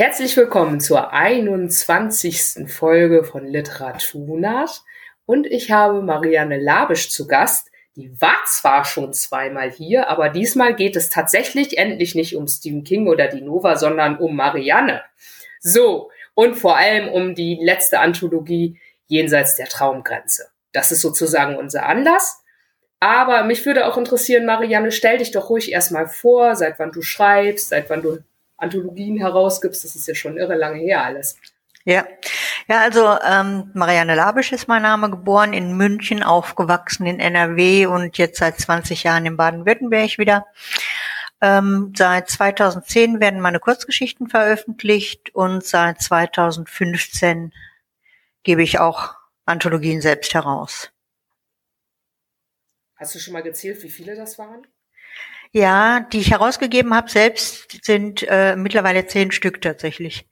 Herzlich willkommen zur 21. Folge von Literaturnacht und ich habe Marianne Labisch zu Gast. Die war zwar schon zweimal hier, aber diesmal geht es tatsächlich endlich nicht um Stephen King oder die Nova, sondern um Marianne. So, und vor allem um die letzte Anthologie Jenseits der Traumgrenze. Das ist sozusagen unser Anlass. Aber mich würde auch interessieren, Marianne, stell dich doch ruhig erstmal vor, seit wann du schreibst, seit wann du Anthologien herausgibst. Das ist ja schon irre lange her alles. Ja, ja, also ähm, Marianne Labisch ist mein Name, geboren in München, aufgewachsen in NRW und jetzt seit 20 Jahren in Baden-Württemberg wieder. Ähm, seit 2010 werden meine Kurzgeschichten veröffentlicht und seit 2015 gebe ich auch Anthologien selbst heraus. Hast du schon mal gezählt, wie viele das waren? Ja, die ich herausgegeben habe selbst sind äh, mittlerweile zehn Stück tatsächlich.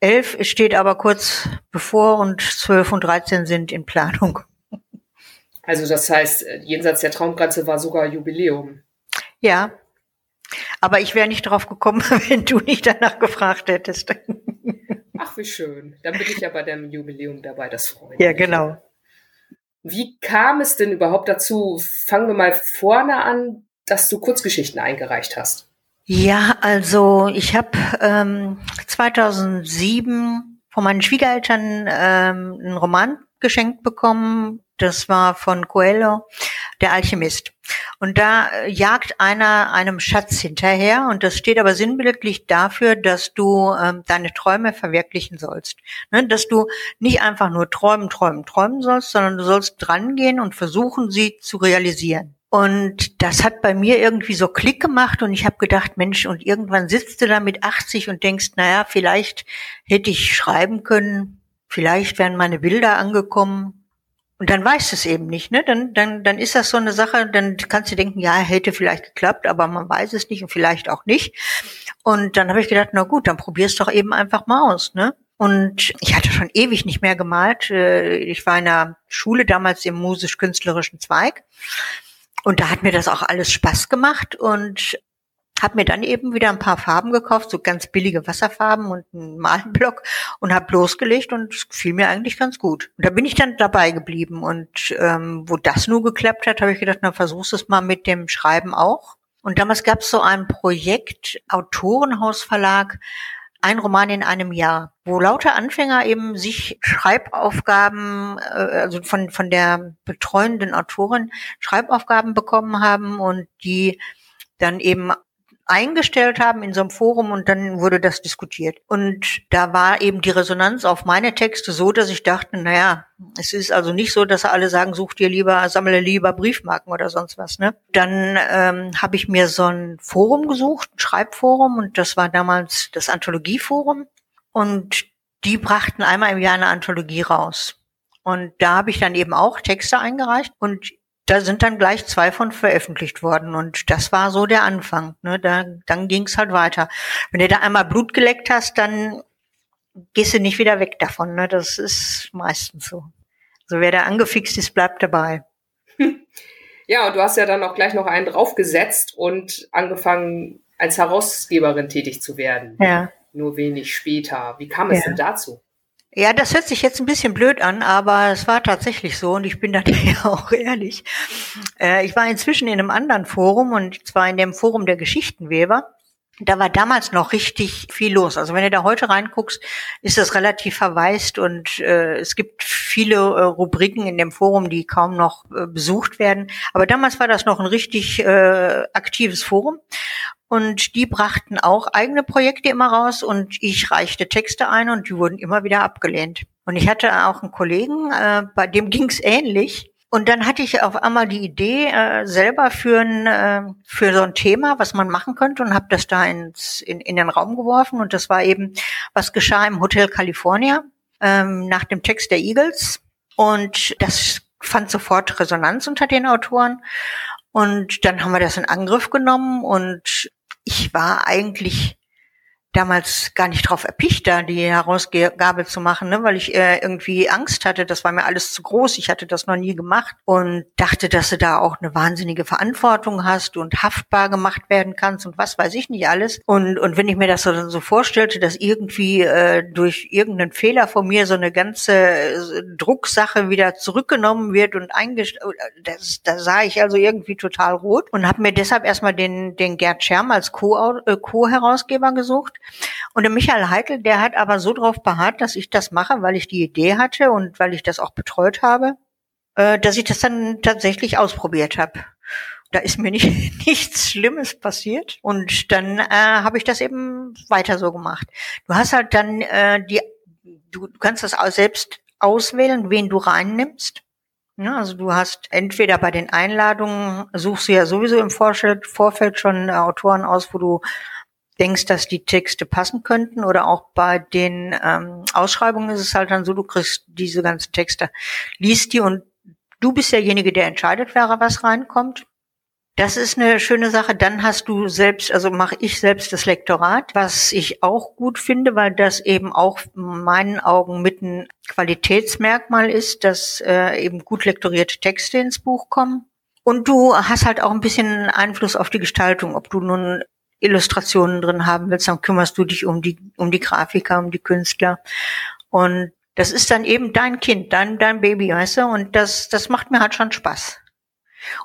Elf steht aber kurz bevor und zwölf und dreizehn sind in Planung. Also das heißt, äh, jenseits der Traumgrenze war sogar Jubiläum. Ja, aber ich wäre nicht drauf gekommen, wenn du nicht danach gefragt hättest. Ach, wie schön. Dann bin ich ja bei dem Jubiläum dabei, das freut mich. Ja, genau. Wie kam es denn überhaupt dazu? Fangen wir mal vorne an, dass du Kurzgeschichten eingereicht hast. Ja, also ich habe ähm, 2007 von meinen Schwiegereltern ähm, einen Roman geschenkt bekommen. Das war von Coelho, der Alchemist. Und da äh, jagt einer einem Schatz hinterher und das steht aber sinnbildlich dafür, dass du ähm, deine Träume verwirklichen sollst. Ne? Dass du nicht einfach nur träumen, träumen, träumen sollst, sondern du sollst drangehen und versuchen, sie zu realisieren. Und das hat bei mir irgendwie so Klick gemacht und ich habe gedacht, Mensch, und irgendwann sitzt du da mit 80 und denkst, naja, vielleicht hätte ich schreiben können, vielleicht wären meine Bilder angekommen, und dann weißt du es eben nicht, ne? Dann, dann, dann ist das so eine Sache, dann kannst du denken, ja, hätte vielleicht geklappt, aber man weiß es nicht und vielleicht auch nicht. Und dann habe ich gedacht, na gut, dann probier's doch eben einfach mal aus, ne? Und ich hatte schon ewig nicht mehr gemalt. Äh, ich war in der Schule damals im musisch-künstlerischen Zweig. Und da hat mir das auch alles Spaß gemacht. Und habe mir dann eben wieder ein paar Farben gekauft, so ganz billige Wasserfarben und einen Malblock und habe losgelegt und es fiel mir eigentlich ganz gut. Und da bin ich dann dabei geblieben und ähm, wo das nur geklappt hat, habe ich gedacht, na versuch's es mal mit dem Schreiben auch. Und damals gab es so ein Projekt, Autorenhausverlag, ein Roman in einem Jahr, wo lauter Anfänger eben sich Schreibaufgaben, äh, also von, von der betreuenden Autorin Schreibaufgaben bekommen haben und die dann eben eingestellt haben in so einem Forum und dann wurde das diskutiert. Und da war eben die Resonanz auf meine Texte so, dass ich dachte, naja, es ist also nicht so, dass alle sagen, such dir lieber, sammle lieber Briefmarken oder sonst was. Ne? Dann ähm, habe ich mir so ein Forum gesucht, ein Schreibforum, und das war damals das Anthologieforum. Und die brachten einmal im Jahr eine Anthologie raus. Und da habe ich dann eben auch Texte eingereicht. Und da sind dann gleich zwei von veröffentlicht worden und das war so der Anfang. Ne? Da, dann ging es halt weiter. Wenn du da einmal Blut geleckt hast, dann gehst du nicht wieder weg davon. Ne? Das ist meistens so. So wer da angefixt ist, bleibt dabei. Ja, und du hast ja dann auch gleich noch einen draufgesetzt und angefangen, als Herausgeberin tätig zu werden. Ja. Nur wenig später. Wie kam es ja. denn dazu? Ja, das hört sich jetzt ein bisschen blöd an, aber es war tatsächlich so und ich bin da ja auch ehrlich. Äh, ich war inzwischen in einem anderen Forum und zwar in dem Forum der Geschichtenweber. Da war damals noch richtig viel los. Also wenn du da heute reinguckst, ist das relativ verwaist und äh, es gibt viele äh, Rubriken in dem Forum, die kaum noch äh, besucht werden. Aber damals war das noch ein richtig äh, aktives Forum. Und die brachten auch eigene Projekte immer raus und ich reichte Texte ein und die wurden immer wieder abgelehnt. Und ich hatte auch einen Kollegen, äh, bei dem ging's ähnlich. Und dann hatte ich auf einmal die Idee äh, selber für ein, äh, für so ein Thema, was man machen könnte und habe das da ins, in, in den Raum geworfen. Und das war eben, was geschah im Hotel California ähm, nach dem Text der Eagles. Und das fand sofort Resonanz unter den Autoren. Und dann haben wir das in Angriff genommen und ich war eigentlich damals gar nicht drauf erpicht, da die Herausgabe zu machen, ne, weil ich äh, irgendwie Angst hatte, das war mir alles zu groß, ich hatte das noch nie gemacht und dachte, dass du da auch eine wahnsinnige Verantwortung hast und haftbar gemacht werden kannst und was weiß ich nicht alles. Und, und wenn ich mir das so, so vorstellte, dass irgendwie äh, durch irgendeinen Fehler von mir so eine ganze äh, Drucksache wieder zurückgenommen wird und eingestellt, das, da sah ich also irgendwie total rot und habe mir deshalb erstmal den, den Gerd Scherm als äh, Co-Herausgeber gesucht und der Michael Heitel, der hat aber so drauf beharrt, dass ich das mache, weil ich die Idee hatte und weil ich das auch betreut habe, äh, dass ich das dann tatsächlich ausprobiert habe. Da ist mir nicht, nichts Schlimmes passiert und dann äh, habe ich das eben weiter so gemacht. Du hast halt dann äh, die, du, du kannst das auch selbst auswählen, wen du reinnimmst. Ja, also du hast entweder bei den Einladungen suchst du ja sowieso im Vorfeld, Vorfeld schon Autoren aus, wo du denkst, dass die Texte passen könnten oder auch bei den ähm, Ausschreibungen ist es halt dann so, du kriegst diese ganzen Texte, liest die und du bist derjenige, der entscheidet, wer was reinkommt. Das ist eine schöne Sache. Dann hast du selbst, also mache ich selbst das Lektorat, was ich auch gut finde, weil das eben auch in meinen Augen mit ein Qualitätsmerkmal ist, dass äh, eben gut lektorierte Texte ins Buch kommen. Und du hast halt auch ein bisschen Einfluss auf die Gestaltung, ob du nun Illustrationen drin haben willst, dann kümmerst du dich um die, um die Grafiker, um die Künstler. Und das ist dann eben dein Kind, dein, dein Baby, weißt du? Und das, das macht mir halt schon Spaß.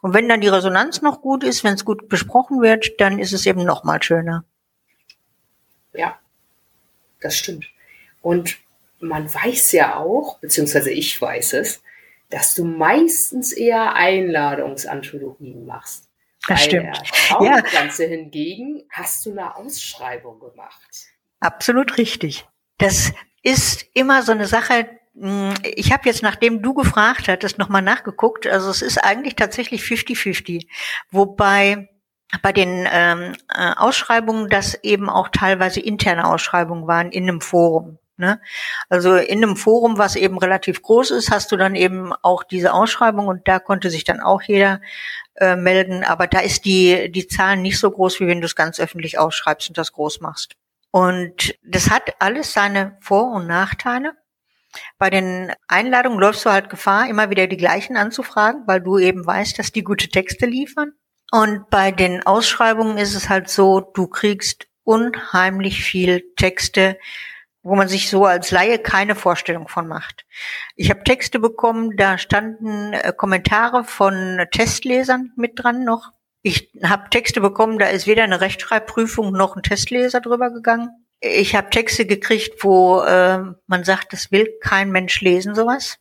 Und wenn dann die Resonanz noch gut ist, wenn es gut besprochen wird, dann ist es eben noch mal schöner. Ja, das stimmt. Und man weiß ja auch, beziehungsweise ich weiß es, dass du meistens eher Einladungsanthologien machst. Das Bei stimmt. der Traumpflanze ja. hingegen hast du eine Ausschreibung gemacht. Absolut richtig. Das ist immer so eine Sache. Hm, ich habe jetzt, nachdem du gefragt hattest, nochmal nachgeguckt. Also es ist eigentlich tatsächlich 50-50. Wobei bei den ähm, äh, Ausschreibungen das eben auch teilweise interne Ausschreibungen waren in einem Forum. Ne? Also in einem Forum, was eben relativ groß ist, hast du dann eben auch diese Ausschreibung und da konnte sich dann auch jeder äh, melden. Aber da ist die, die Zahlen nicht so groß, wie wenn du es ganz öffentlich ausschreibst und das groß machst. Und das hat alles seine Vor- und Nachteile. Bei den Einladungen läufst du halt Gefahr, immer wieder die gleichen anzufragen, weil du eben weißt, dass die gute Texte liefern. Und bei den Ausschreibungen ist es halt so, du kriegst unheimlich viel Texte, wo man sich so als Laie keine Vorstellung von macht. Ich habe Texte bekommen, da standen äh, Kommentare von Testlesern mit dran noch. Ich habe Texte bekommen, da ist weder eine Rechtschreibprüfung noch ein Testleser drüber gegangen. Ich habe Texte gekriegt, wo äh, man sagt, das will kein Mensch lesen, sowas.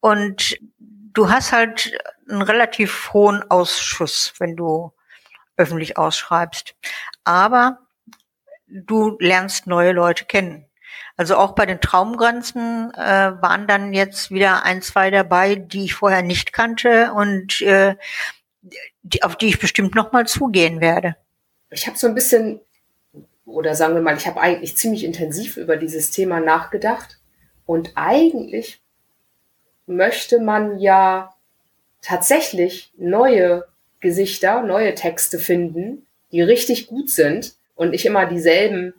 Und du hast halt einen relativ hohen Ausschuss, wenn du öffentlich ausschreibst. Aber du lernst neue Leute kennen. Also auch bei den Traumgrenzen äh, waren dann jetzt wieder ein, zwei dabei, die ich vorher nicht kannte und äh, die, auf die ich bestimmt noch mal zugehen werde. Ich habe so ein bisschen, oder sagen wir mal, ich habe eigentlich ziemlich intensiv über dieses Thema nachgedacht. Und eigentlich möchte man ja tatsächlich neue Gesichter, neue Texte finden, die richtig gut sind und nicht immer dieselben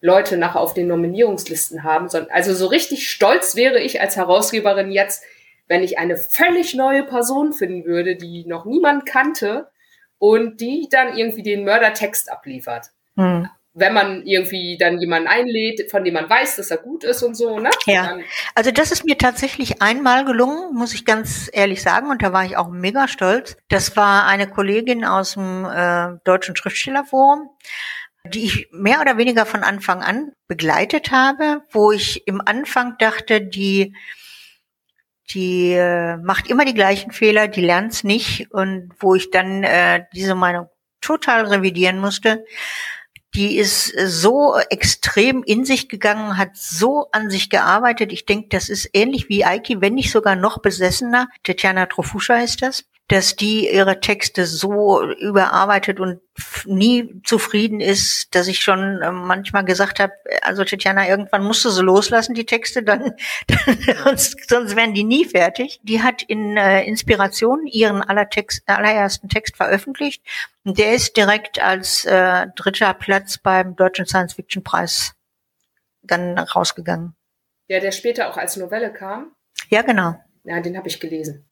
Leute nachher auf den Nominierungslisten haben. Sondern, also so richtig stolz wäre ich als Herausgeberin jetzt, wenn ich eine völlig neue Person finden würde, die noch niemand kannte und die dann irgendwie den Mördertext abliefert. Hm. Wenn man irgendwie dann jemanden einlädt, von dem man weiß, dass er gut ist und so, ne? Ja. Also das ist mir tatsächlich einmal gelungen, muss ich ganz ehrlich sagen, und da war ich auch mega stolz. Das war eine Kollegin aus dem äh, Deutschen Schriftstellerforum die ich mehr oder weniger von Anfang an begleitet habe, wo ich im Anfang dachte, die, die äh, macht immer die gleichen Fehler, die lernt's nicht und wo ich dann äh, diese Meinung total revidieren musste. Die ist so extrem in sich gegangen, hat so an sich gearbeitet. Ich denke, das ist ähnlich wie Aiki, wenn nicht sogar noch besessener. Tetjana Trofuscha ist das. Dass die ihre Texte so überarbeitet und nie zufrieden ist, dass ich schon äh, manchmal gesagt habe, also Tatjana, irgendwann musst du sie loslassen, die Texte, dann, dann sonst, sonst wären die nie fertig. Die hat in äh, Inspiration ihren aller Text, allerersten Text veröffentlicht und der ist direkt als äh, dritter Platz beim Deutschen Science Fiction Preis dann rausgegangen. Ja, der später auch als Novelle kam. Ja, genau. Ja, den habe ich gelesen.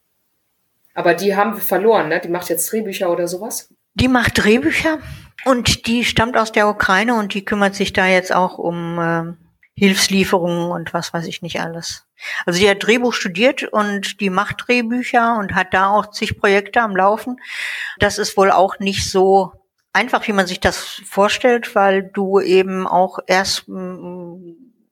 Aber die haben wir verloren, ne? Die macht jetzt Drehbücher oder sowas? Die macht Drehbücher und die stammt aus der Ukraine und die kümmert sich da jetzt auch um äh, Hilfslieferungen und was weiß ich nicht alles. Also die hat Drehbuch studiert und die macht Drehbücher und hat da auch zig Projekte am Laufen. Das ist wohl auch nicht so einfach, wie man sich das vorstellt, weil du eben auch erst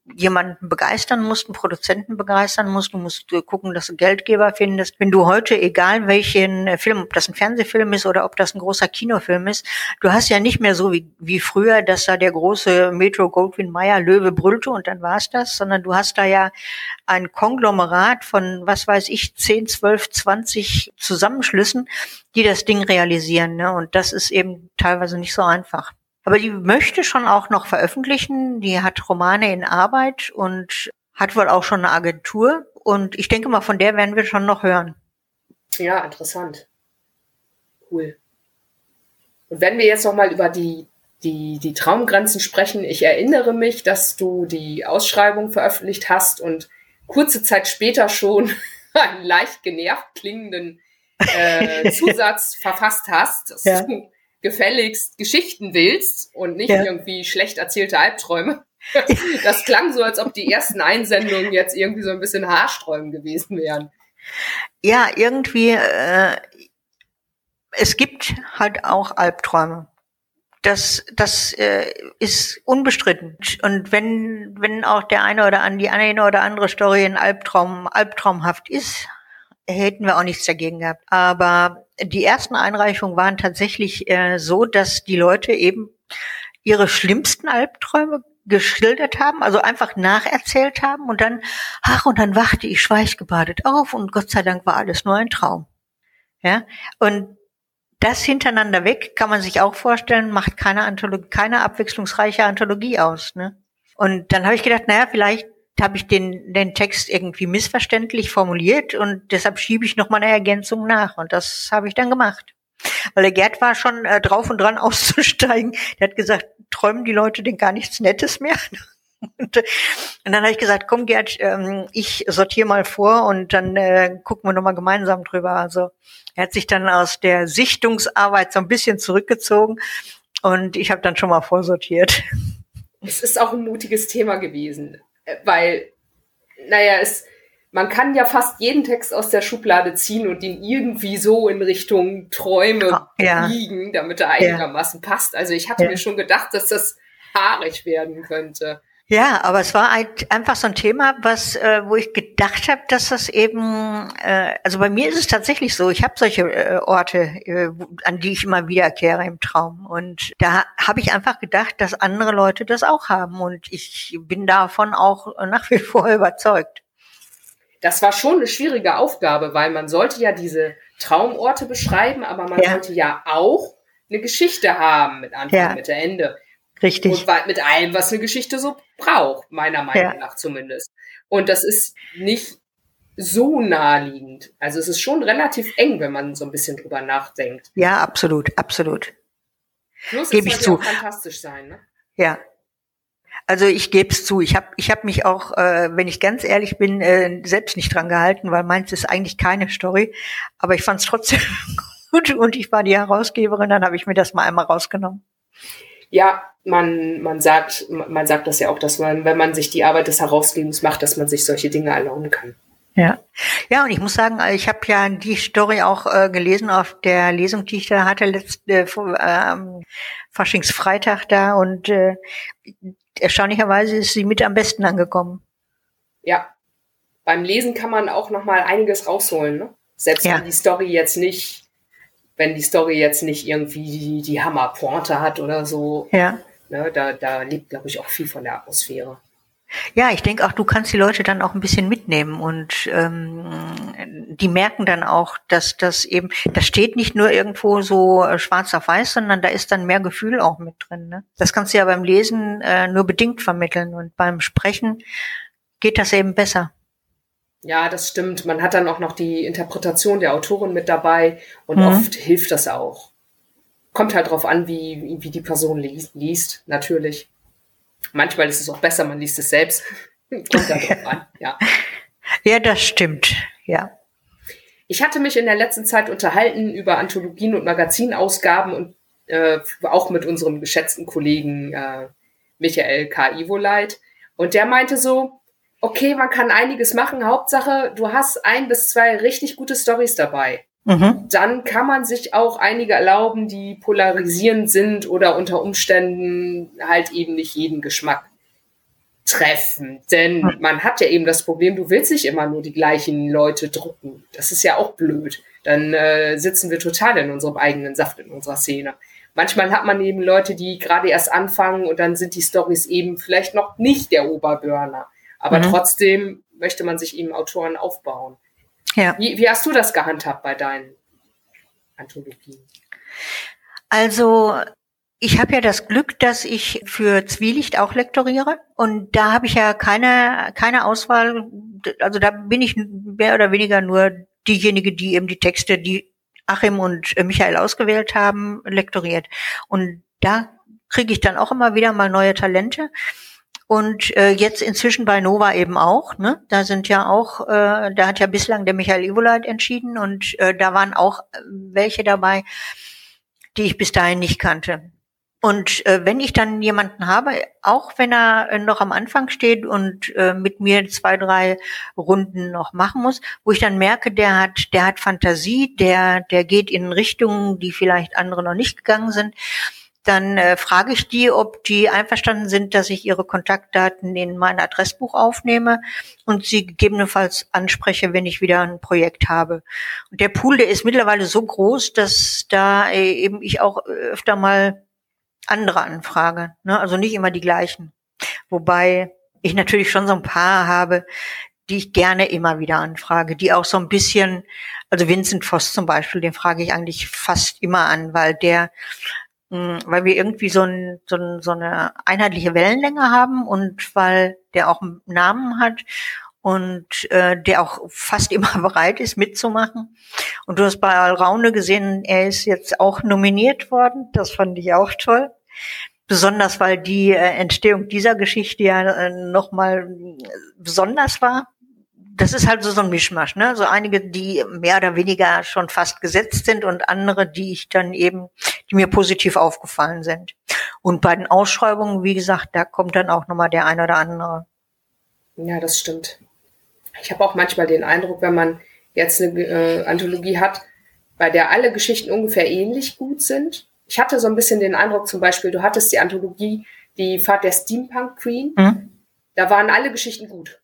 jemanden begeistern musst, einen Produzenten begeistern musst, du musst gucken, dass du Geldgeber findest. Wenn du heute, egal welchen äh, Film, ob das ein Fernsehfilm ist oder ob das ein großer Kinofilm ist, du hast ja nicht mehr so wie, wie früher, dass da der große Metro Goldwyn Mayer Löwe brüllte und dann war's das, sondern du hast da ja ein Konglomerat von, was weiß ich, 10, 12, 20 Zusammenschlüssen, die das Ding realisieren. Ne? Und das ist eben teilweise nicht so einfach. Aber die möchte schon auch noch veröffentlichen. Die hat Romane in Arbeit und hat wohl auch schon eine Agentur. Und ich denke mal, von der werden wir schon noch hören. Ja, interessant. Cool. Und wenn wir jetzt noch mal über die, die, die Traumgrenzen sprechen, ich erinnere mich, dass du die Ausschreibung veröffentlicht hast und kurze Zeit später schon einen leicht genervt klingenden äh, Zusatz verfasst hast. Das ja gefälligst Geschichten willst und nicht ja. irgendwie schlecht erzählte Albträume. Das klang so, als ob die ersten Einsendungen jetzt irgendwie so ein bisschen Haarsträumen gewesen wären. Ja, irgendwie, äh, es gibt halt auch Albträume. Das, das äh, ist unbestritten. Und wenn, wenn auch der eine oder an die eine oder andere Story ein Albtraum, albtraumhaft ist, hätten wir auch nichts dagegen gehabt. Aber die ersten Einreichungen waren tatsächlich äh, so, dass die Leute eben ihre schlimmsten Albträume geschildert haben, also einfach nacherzählt haben und dann, ach, und dann wachte ich schweißgebadet auf und Gott sei Dank war alles nur ein Traum. Ja, und das hintereinander weg kann man sich auch vorstellen, macht keine Anthologie, keine abwechslungsreiche Anthologie aus, ne? Und dann habe ich gedacht, naja, vielleicht habe ich den, den Text irgendwie missverständlich formuliert und deshalb schiebe ich noch mal eine Ergänzung nach. Und das habe ich dann gemacht. Weil der Gerd war schon äh, drauf und dran auszusteigen. Der hat gesagt, träumen die Leute denn gar nichts Nettes mehr? Und, und dann habe ich gesagt, komm Gerd, ähm, ich sortiere mal vor und dann äh, gucken wir nochmal gemeinsam drüber. Also er hat sich dann aus der Sichtungsarbeit so ein bisschen zurückgezogen und ich habe dann schon mal vorsortiert. Es ist auch ein mutiges Thema gewesen weil, naja, es, man kann ja fast jeden Text aus der Schublade ziehen und ihn irgendwie so in Richtung Träume ja. biegen, damit er einigermaßen ja. passt. Also ich hatte ja. mir schon gedacht, dass das haarig werden könnte. Ja, aber es war einfach so ein Thema, was, äh, wo ich gedacht habe, dass das eben, äh, also bei mir ist es tatsächlich so, ich habe solche äh, Orte, äh, an die ich immer wiederkehre im Traum. Und da habe ich einfach gedacht, dass andere Leute das auch haben. Und ich bin davon auch nach wie vor überzeugt. Das war schon eine schwierige Aufgabe, weil man sollte ja diese Traumorte beschreiben, aber man ja. sollte ja auch eine Geschichte haben mit Anfang, ja. Mitte, Ende. Richtig. Und mit allem, was eine Geschichte so braucht, meiner Meinung ja. nach zumindest. Und das ist nicht so naheliegend. Also es ist schon relativ eng, wenn man so ein bisschen drüber nachdenkt. Ja, absolut, absolut. Plus Gebe ich zu. fantastisch sein, ne? Ja. Also ich gebe es zu. Ich habe ich hab mich auch, äh, wenn ich ganz ehrlich bin, äh, selbst nicht dran gehalten, weil meins ist eigentlich keine Story. Aber ich fand es trotzdem gut und ich war die Herausgeberin, dann habe ich mir das mal einmal rausgenommen. Ja, man, man sagt, man sagt das ja auch, dass man, wenn man sich die Arbeit des Herausgebens macht, dass man sich solche Dinge erlauben kann. Ja, ja, und ich muss sagen, ich habe ja die Story auch äh, gelesen auf der Lesung, die ich da hatte letzte äh, ähm, Faschingsfreitag da und äh, erstaunlicherweise ist sie mit am besten angekommen. Ja, beim Lesen kann man auch noch mal einiges rausholen, ne? Selbst ja. wenn die Story jetzt nicht wenn die Story jetzt nicht irgendwie die, die Hammerpointe hat oder so. Ja. Ne, da, da lebt, glaube ich, auch viel von der Atmosphäre. Ja, ich denke auch, du kannst die Leute dann auch ein bisschen mitnehmen und ähm, die merken dann auch, dass das eben, das steht nicht nur irgendwo so äh, schwarz auf weiß, sondern da ist dann mehr Gefühl auch mit drin. Ne? Das kannst du ja beim Lesen äh, nur bedingt vermitteln und beim Sprechen geht das eben besser. Ja, das stimmt. Man hat dann auch noch die Interpretation der Autorin mit dabei und mhm. oft hilft das auch. Kommt halt drauf an, wie, wie die Person liest, liest, natürlich. Manchmal ist es auch besser, man liest es selbst. Kommt da drauf an, ja. Ja, das stimmt, ja. Ich hatte mich in der letzten Zeit unterhalten über Anthologien und Magazinausgaben und äh, auch mit unserem geschätzten Kollegen äh, Michael K. Ivoleit. Und der meinte so, okay, man kann einiges machen. Hauptsache, du hast ein bis zwei richtig gute Stories dabei. Mhm. Dann kann man sich auch einige erlauben, die polarisierend sind oder unter Umständen halt eben nicht jeden Geschmack treffen. Denn mhm. man hat ja eben das Problem, du willst nicht immer nur die gleichen Leute drucken. Das ist ja auch blöd. Dann äh, sitzen wir total in unserem eigenen Saft in unserer Szene. Manchmal hat man eben Leute, die gerade erst anfangen und dann sind die Stories eben vielleicht noch nicht der Oberburner. Aber mhm. trotzdem möchte man sich eben Autoren aufbauen. Ja. Wie, wie hast du das gehandhabt bei deinen Anthologien? Also ich habe ja das Glück, dass ich für Zwielicht auch lektoriere und da habe ich ja keine keine Auswahl. Also da bin ich mehr oder weniger nur diejenige, die eben die Texte, die Achim und Michael ausgewählt haben, lektoriert. Und da kriege ich dann auch immer wieder mal neue Talente. Und äh, jetzt inzwischen bei Nova eben auch. Ne? Da sind ja auch, äh, da hat ja bislang der Michael Ivoleit entschieden und äh, da waren auch äh, welche dabei, die ich bis dahin nicht kannte. Und äh, wenn ich dann jemanden habe, auch wenn er äh, noch am Anfang steht und äh, mit mir zwei, drei Runden noch machen muss, wo ich dann merke, der hat, der hat Fantasie, der, der geht in Richtungen, die vielleicht andere noch nicht gegangen sind, dann äh, frage ich die, ob die einverstanden sind, dass ich ihre Kontaktdaten in mein Adressbuch aufnehme und sie gegebenenfalls anspreche, wenn ich wieder ein Projekt habe. Und der Pool, der ist mittlerweile so groß, dass da äh, eben ich auch öfter mal andere anfrage, ne? also nicht immer die gleichen. Wobei ich natürlich schon so ein paar habe, die ich gerne immer wieder anfrage, die auch so ein bisschen, also Vincent Voss zum Beispiel, den frage ich eigentlich fast immer an, weil der weil wir irgendwie so, ein, so, ein, so eine einheitliche Wellenlänge haben und weil der auch einen Namen hat und äh, der auch fast immer bereit ist mitzumachen. Und du hast bei Alraune gesehen, er ist jetzt auch nominiert worden. Das fand ich auch toll. Besonders weil die äh, Entstehung dieser Geschichte ja äh, nochmal besonders war das ist halt so, so ein Mischmasch, ne? So einige, die mehr oder weniger schon fast gesetzt sind und andere, die ich dann eben, die mir positiv aufgefallen sind. Und bei den Ausschreibungen, wie gesagt, da kommt dann auch nochmal der ein oder andere. Ja, das stimmt. Ich habe auch manchmal den Eindruck, wenn man jetzt eine äh, Anthologie hat, bei der alle Geschichten ungefähr ähnlich gut sind. Ich hatte so ein bisschen den Eindruck, zum Beispiel, du hattest die Anthologie, die Fahrt der Steampunk Queen. Mhm. Da waren alle Geschichten gut.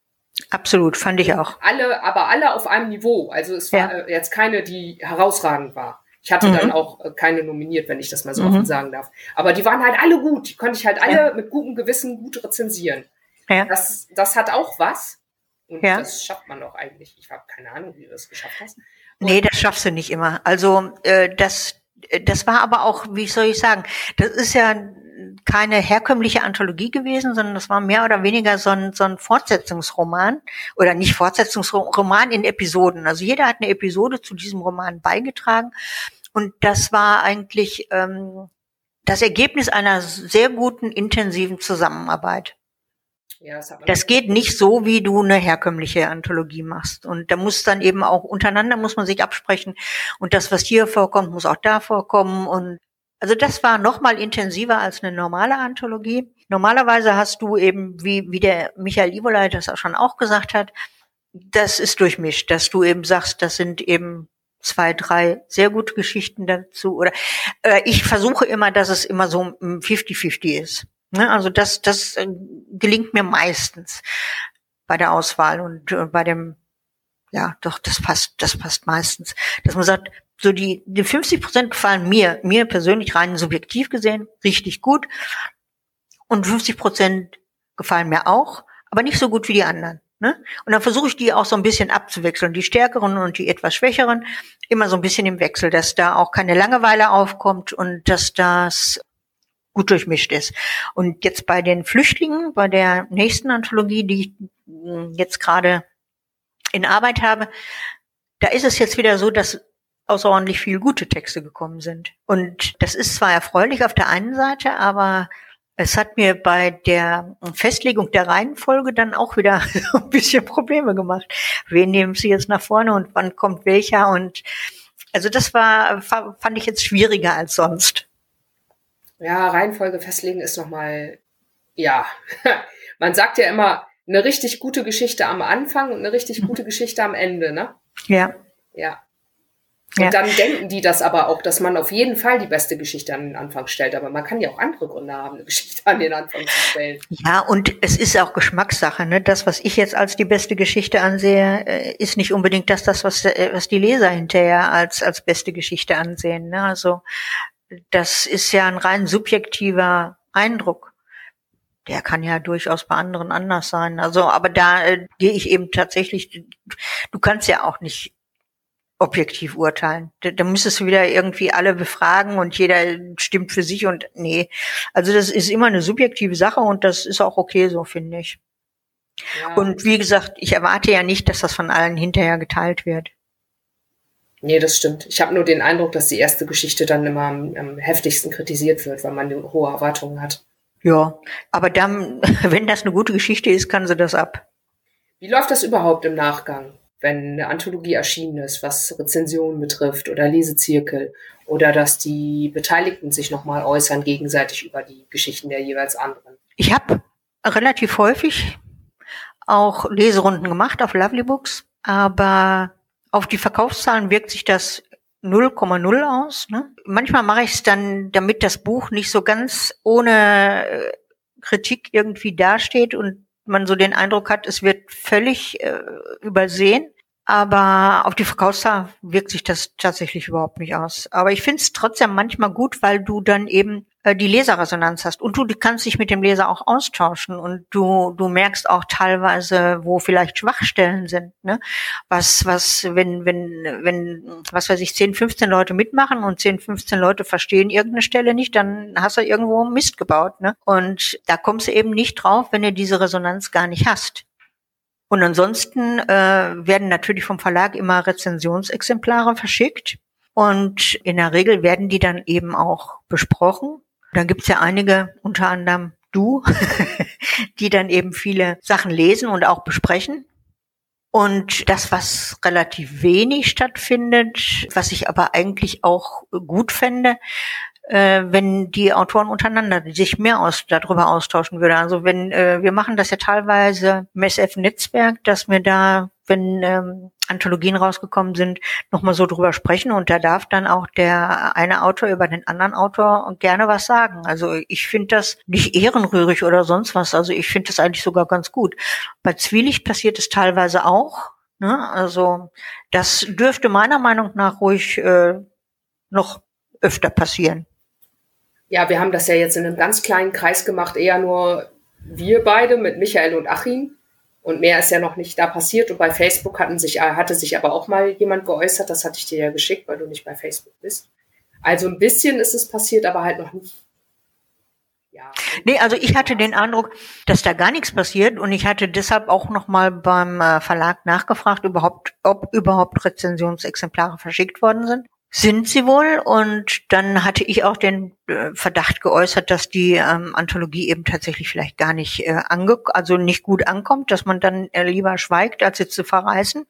Absolut, fand ich auch. Alle, aber alle auf einem Niveau. Also es war ja. Äh, jetzt keine, die herausragend war. Ich hatte mhm. dann auch äh, keine nominiert, wenn ich das mal so mhm. offen sagen darf. Aber die waren halt alle gut. Die konnte ich halt alle ja. mit gutem Gewissen gut rezensieren. Ja. Das, das hat auch was. Und ja. das schafft man doch eigentlich. Ich habe keine Ahnung, wie du das geschafft hast. Und nee, das schaffst du nicht immer. Also äh, das, das war aber auch, wie soll ich sagen, das ist ja keine herkömmliche Anthologie gewesen, sondern das war mehr oder weniger so ein, so ein Fortsetzungsroman oder nicht Fortsetzungsroman in Episoden. Also jeder hat eine Episode zu diesem Roman beigetragen und das war eigentlich ähm, das Ergebnis einer sehr guten, intensiven Zusammenarbeit. Ja, das, das geht nicht so, wie du eine herkömmliche Anthologie machst. Und da muss dann eben auch untereinander muss man sich absprechen. Und das, was hier vorkommt, muss auch da vorkommen. Und also das war noch mal intensiver als eine normale Anthologie. Normalerweise hast du eben, wie, wie der Michael Ivoleit das auch schon auch gesagt hat, das ist durchmischt, dass du eben sagst, das sind eben zwei, drei sehr gute Geschichten dazu. Oder äh, ich versuche immer, dass es immer so 50-50 ist. Ne? Also das, das äh, gelingt mir meistens bei der Auswahl und äh, bei dem, ja, doch, das passt, das passt meistens. Dass man sagt, so die, die 50 Prozent gefallen mir, mir persönlich rein subjektiv gesehen, richtig gut. Und 50 Prozent gefallen mir auch, aber nicht so gut wie die anderen. Ne? Und dann versuche ich die auch so ein bisschen abzuwechseln, die stärkeren und die etwas schwächeren, immer so ein bisschen im Wechsel, dass da auch keine Langeweile aufkommt und dass das gut durchmischt ist. Und jetzt bei den Flüchtlingen, bei der nächsten Anthologie, die ich hm, jetzt gerade in Arbeit habe, da ist es jetzt wieder so, dass außerordentlich viel gute Texte gekommen sind. Und das ist zwar erfreulich auf der einen Seite, aber es hat mir bei der Festlegung der Reihenfolge dann auch wieder ein bisschen Probleme gemacht. Wen nehmen Sie jetzt nach vorne und wann kommt welcher? Und also das war, fand ich jetzt schwieriger als sonst. Ja, Reihenfolge festlegen ist nochmal, ja, man sagt ja immer, eine richtig gute Geschichte am Anfang und eine richtig gute Geschichte am Ende, ne? Ja. Ja. Und ja. dann denken die das aber auch, dass man auf jeden Fall die beste Geschichte an den Anfang stellt. Aber man kann ja auch andere Gründe haben, eine Geschichte an den Anfang zu stellen. Ja, und es ist auch Geschmackssache. Ne? Das, was ich jetzt als die beste Geschichte ansehe, äh, ist nicht unbedingt das, das was, äh, was die Leser hinterher als, als beste Geschichte ansehen. Ne? Also das ist ja ein rein subjektiver Eindruck. Der kann ja durchaus bei anderen anders sein. Also, aber da äh, gehe ich eben tatsächlich, du kannst ja auch nicht objektiv urteilen. Da, da müsstest du wieder irgendwie alle befragen und jeder stimmt für sich und nee. Also das ist immer eine subjektive Sache und das ist auch okay so, finde ich. Ja. Und wie gesagt, ich erwarte ja nicht, dass das von allen hinterher geteilt wird. Nee, das stimmt. Ich habe nur den Eindruck, dass die erste Geschichte dann immer am, am heftigsten kritisiert wird, weil man hohe Erwartungen hat. Ja, aber dann, wenn das eine gute Geschichte ist, kann sie das ab. Wie läuft das überhaupt im Nachgang? Wenn eine Anthologie erschienen ist, was Rezensionen betrifft oder Lesezirkel oder dass die Beteiligten sich nochmal äußern gegenseitig über die Geschichten der jeweils anderen. Ich habe relativ häufig auch Leserunden gemacht auf Lovely Books, aber auf die Verkaufszahlen wirkt sich das 0,0 aus. Ne? Manchmal mache ich es dann, damit das Buch nicht so ganz ohne äh, Kritik irgendwie dasteht und man so den Eindruck hat, es wird völlig äh, übersehen. Aber auf die Verkaufszahl wirkt sich das tatsächlich überhaupt nicht aus. Aber ich finde es trotzdem manchmal gut, weil du dann eben die Leserresonanz hast und du kannst dich mit dem Leser auch austauschen und du du merkst auch teilweise, wo vielleicht Schwachstellen sind. Ne? Was was wenn wenn wenn was weiß ich 10, 15 Leute mitmachen und 10, 15 Leute verstehen irgendeine Stelle nicht, dann hast du irgendwo Mist gebaut. Ne? Und da kommst du eben nicht drauf, wenn du diese Resonanz gar nicht hast. Und ansonsten äh, werden natürlich vom Verlag immer Rezensionsexemplare verschickt. Und in der Regel werden die dann eben auch besprochen. Dann gibt's ja einige, unter anderem du, die dann eben viele Sachen lesen und auch besprechen. Und das, was relativ wenig stattfindet, was ich aber eigentlich auch gut fände, äh, wenn die Autoren untereinander sich mehr aus, darüber austauschen würden. Also wenn äh, wir machen das ja teilweise im SF-Netzwerk, dass wir da, wenn ähm, Anthologien rausgekommen sind, nochmal so drüber sprechen und da darf dann auch der eine Autor über den anderen Autor gerne was sagen. Also ich finde das nicht ehrenrührig oder sonst was. Also ich finde das eigentlich sogar ganz gut. Bei Zwielicht passiert es teilweise auch. Ne? Also das dürfte meiner Meinung nach ruhig äh, noch öfter passieren ja, wir haben das ja jetzt in einem ganz kleinen Kreis gemacht, eher nur wir beide mit Michael und Achim. Und mehr ist ja noch nicht da passiert. Und bei Facebook hatten sich, hatte sich aber auch mal jemand geäußert. Das hatte ich dir ja geschickt, weil du nicht bei Facebook bist. Also ein bisschen ist es passiert, aber halt noch nicht. Ja. Nee, also ich hatte den Eindruck, dass da gar nichts passiert und ich hatte deshalb auch noch mal beim äh, Verlag nachgefragt, überhaupt, ob überhaupt Rezensionsexemplare verschickt worden sind sind sie wohl. Und dann hatte ich auch den äh, Verdacht geäußert, dass die ähm, Anthologie eben tatsächlich vielleicht gar nicht äh, ange also nicht gut ankommt, dass man dann äh, lieber schweigt, als jetzt zu verreißen.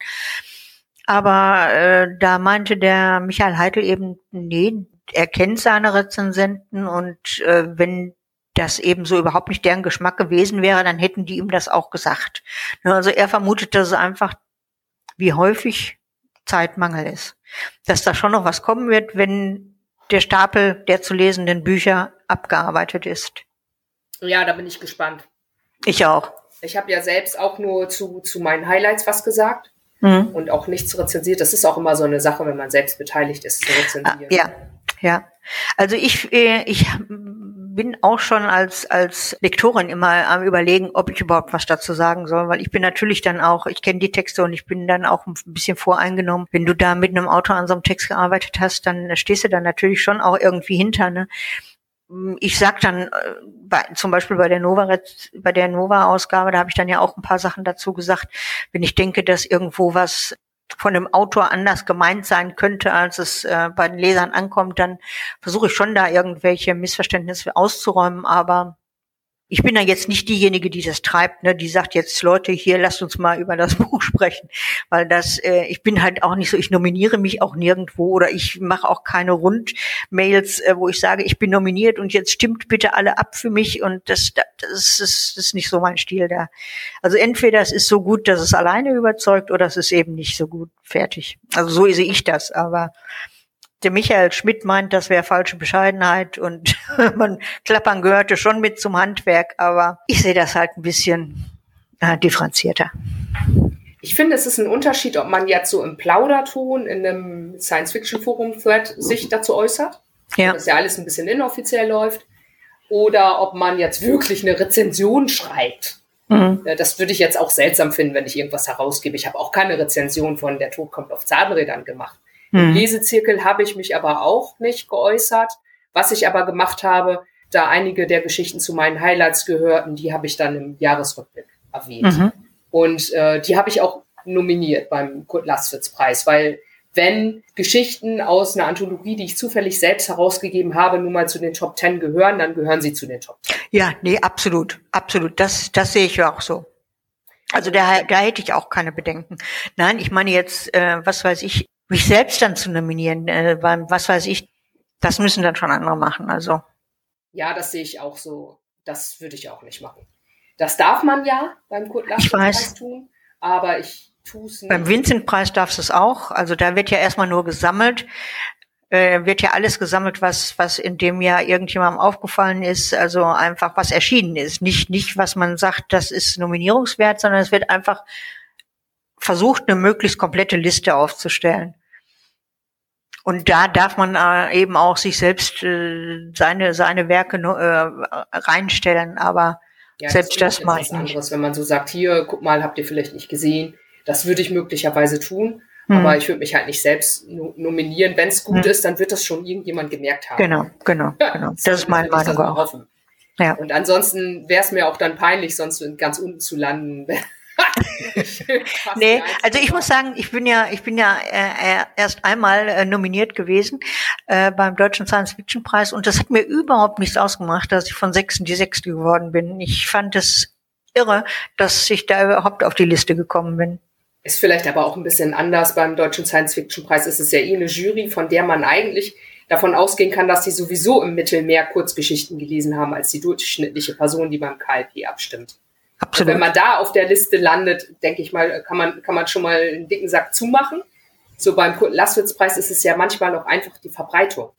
Aber äh, da meinte der Michael Heitel eben, nee, er kennt seine Rezensenten und äh, wenn das eben so überhaupt nicht deren Geschmack gewesen wäre, dann hätten die ihm das auch gesagt. Also er vermutet, dass es einfach wie häufig Zeitmangel ist. Dass da schon noch was kommen wird, wenn der Stapel der zu lesenden Bücher abgearbeitet ist. Ja, da bin ich gespannt. Ich auch. Ich habe ja selbst auch nur zu, zu meinen Highlights was gesagt mhm. und auch nichts rezensiert. Das ist auch immer so eine Sache, wenn man selbst beteiligt ist, zu rezensieren. Ah, ja, ja. Also ich, äh, ich bin auch schon als, als Lektorin immer am überlegen, ob ich überhaupt was dazu sagen soll, weil ich bin natürlich dann auch, ich kenne die Texte und ich bin dann auch ein bisschen voreingenommen. Wenn du da mit einem Autor an so einem Text gearbeitet hast, dann stehst du dann natürlich schon auch irgendwie hinter, ne? ich sag dann äh, bei, zum Beispiel bei der Nova bei der Nova Ausgabe, da habe ich dann ja auch ein paar Sachen dazu gesagt, wenn ich denke, dass irgendwo was von dem Autor anders gemeint sein könnte, als es äh, bei den Lesern ankommt, dann versuche ich schon da irgendwelche Missverständnisse auszuräumen, aber ich bin da jetzt nicht diejenige, die das treibt, ne, die sagt jetzt Leute hier, lasst uns mal über das Buch sprechen, weil das, äh, ich bin halt auch nicht so, ich nominiere mich auch nirgendwo oder ich mache auch keine Rundmails, äh, wo ich sage, ich bin nominiert und jetzt stimmt bitte alle ab für mich und das, das, das, ist, das ist nicht so mein Stil da. Also entweder es ist so gut, dass es alleine überzeugt oder es ist eben nicht so gut fertig. Also so sehe ich das, aber der Michael Schmidt meint, das wäre falsche Bescheidenheit und man klappern gehörte schon mit zum Handwerk, aber ich sehe das halt ein bisschen äh, differenzierter. Ich finde, es ist ein Unterschied, ob man jetzt so im Plauderton in einem Science-Fiction-Forum-Thread sich dazu äußert, ja. dass ja alles ein bisschen inoffiziell läuft, oder ob man jetzt wirklich eine Rezension schreibt. Mhm. Das würde ich jetzt auch seltsam finden, wenn ich irgendwas herausgebe. Ich habe auch keine Rezension von Der Tod kommt auf Zahnrädern gemacht. Im hm. Lesezirkel habe ich mich aber auch nicht geäußert. Was ich aber gemacht habe, da einige der Geschichten zu meinen Highlights gehörten, die habe ich dann im Jahresrückblick erwähnt. Mhm. Und äh, die habe ich auch nominiert beim Kurt Laswitz Preis, weil wenn Geschichten aus einer Anthologie, die ich zufällig selbst herausgegeben habe, nun mal zu den Top Ten gehören, dann gehören sie zu den Top Ten. Ja, nee, absolut, absolut. Das, das sehe ich auch so. Also da, da hätte ich auch keine Bedenken. Nein, ich meine jetzt, äh, was weiß ich, mich selbst dann zu nominieren, äh, beim, was weiß ich, das müssen dann schon andere machen. Also. Ja, das sehe ich auch so. Das würde ich auch nicht machen. Das darf man ja beim Kurt Preis tun, aber ich tue es nicht. Beim Vincent-Preis darfst du es auch. Also da wird ja erstmal nur gesammelt. Äh, wird ja alles gesammelt, was, was in dem Jahr irgendjemandem aufgefallen ist, also einfach was erschienen ist. Nicht, nicht, was man sagt, das ist nominierungswert, sondern es wird einfach versucht, eine möglichst komplette Liste aufzustellen. Und da darf man äh, eben auch sich selbst äh, seine seine Werke äh, reinstellen, aber ja, selbst das, das mache ich nicht. Anderes, wenn man so sagt, hier, guck mal, habt ihr vielleicht nicht gesehen. Das würde ich möglicherweise tun, hm. aber ich würde mich halt nicht selbst nominieren. Wenn es gut hm. ist, dann wird das schon irgendjemand gemerkt haben. Genau, genau, ja, genau. Das, das ist meine Meinung auch. Hoffen. Ja. Und ansonsten wäre es mir auch dann peinlich, sonst ganz unten zu landen. Nee, also ich muss sagen, ich bin ja, ich bin ja äh, erst einmal äh, nominiert gewesen äh, beim Deutschen Science Fiction Preis und das hat mir überhaupt nichts ausgemacht, dass ich von sechsten die sechste geworden bin. Ich fand es irre, dass ich da überhaupt auf die Liste gekommen bin. Ist vielleicht aber auch ein bisschen anders beim Deutschen Science Fiction Preis. Es ist ja eh eine Jury, von der man eigentlich davon ausgehen kann, dass sie sowieso im Mittel mehr Kurzgeschichten gelesen haben als die durchschnittliche Person, die beim KLP abstimmt. Absolut. Wenn man da auf der Liste landet, denke ich mal, kann man, kann man schon mal einen dicken Sack zumachen. So beim Kurt Laswitz-Preis ist es ja manchmal auch einfach die Verbreitung.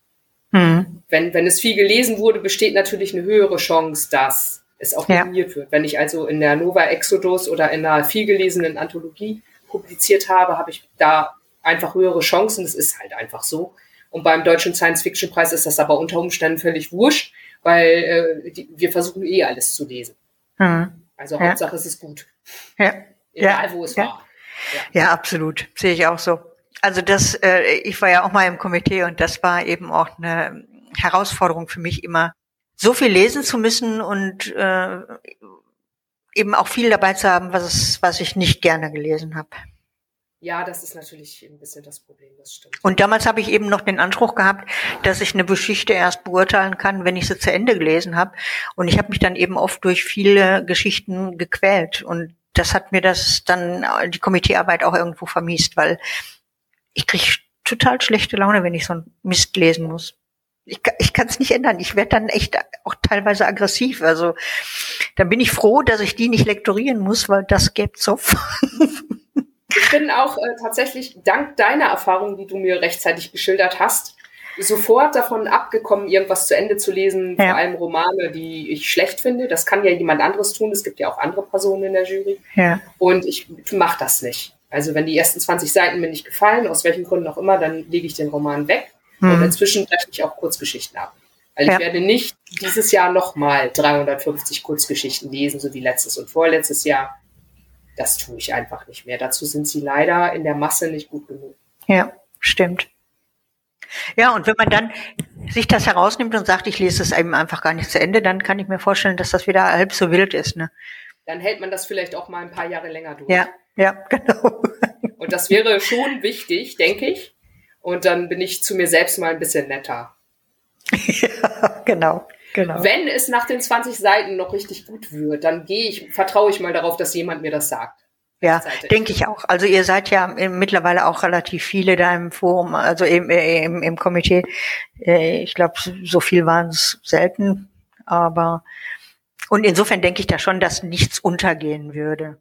Mhm. Wenn, wenn es viel gelesen wurde, besteht natürlich eine höhere Chance, dass es auch nominiert ja. wird. Wenn ich also in der Nova Exodus oder in einer vielgelesenen Anthologie publiziert habe, habe ich da einfach höhere Chancen. Das ist halt einfach so. Und beim Deutschen Science-Fiction-Preis ist das aber unter Umständen völlig wurscht, weil äh, die, wir versuchen eh alles zu lesen. Mhm. Also ja. Hauptsache es ist gut. Ja. Egal ja. wo es ja. war. Ja. ja, absolut. Sehe ich auch so. Also das, äh, ich war ja auch mal im Komitee und das war eben auch eine Herausforderung für mich immer, so viel lesen zu müssen und äh, eben auch viel dabei zu haben, was, es, was ich nicht gerne gelesen habe. Ja, das ist natürlich ein bisschen das Problem, das stimmt. Und damals habe ich eben noch den Anspruch gehabt, dass ich eine Geschichte erst beurteilen kann, wenn ich sie zu Ende gelesen habe. Und ich habe mich dann eben oft durch viele Geschichten gequält. Und das hat mir das dann die Komiteearbeit auch irgendwo vermiest, weil ich kriege total schlechte Laune, wenn ich so ein Mist lesen muss. Ich, ich kann es nicht ändern. Ich werde dann echt auch teilweise aggressiv. Also dann bin ich froh, dass ich die nicht lektorieren muss, weil das gäbe Zoff. Ich bin auch äh, tatsächlich dank deiner Erfahrung, die du mir rechtzeitig geschildert hast, sofort davon abgekommen, irgendwas zu Ende zu lesen, ja. vor allem Romane, die ich schlecht finde. Das kann ja jemand anderes tun. Es gibt ja auch andere Personen in der Jury. Ja. Und ich mache das nicht. Also wenn die ersten 20 Seiten mir nicht gefallen, aus welchen Gründen auch immer, dann lege ich den Roman weg. Mhm. Und inzwischen breche ich auch Kurzgeschichten ab. Weil ja. ich werde nicht dieses Jahr nochmal 350 Kurzgeschichten lesen, so wie letztes und vorletztes Jahr. Das tue ich einfach nicht mehr. Dazu sind sie leider in der Masse nicht gut genug. Ja, stimmt. Ja, und wenn man dann sich das herausnimmt und sagt, ich lese es eben einfach gar nicht zu Ende, dann kann ich mir vorstellen, dass das wieder halb so wild ist. Ne? Dann hält man das vielleicht auch mal ein paar Jahre länger durch. Ja, ja, genau. Und das wäre schon wichtig, denke ich. Und dann bin ich zu mir selbst mal ein bisschen netter. ja, genau. Genau. Wenn es nach den 20 Seiten noch richtig gut wird, dann gehe ich, vertraue ich mal darauf, dass jemand mir das sagt. Ja, denke ich auch. Also ihr seid ja mittlerweile auch relativ viele da im Forum, also im, äh, im, im Komitee. Äh, ich glaube, so viel waren es selten, aber und insofern denke ich da schon, dass nichts untergehen würde.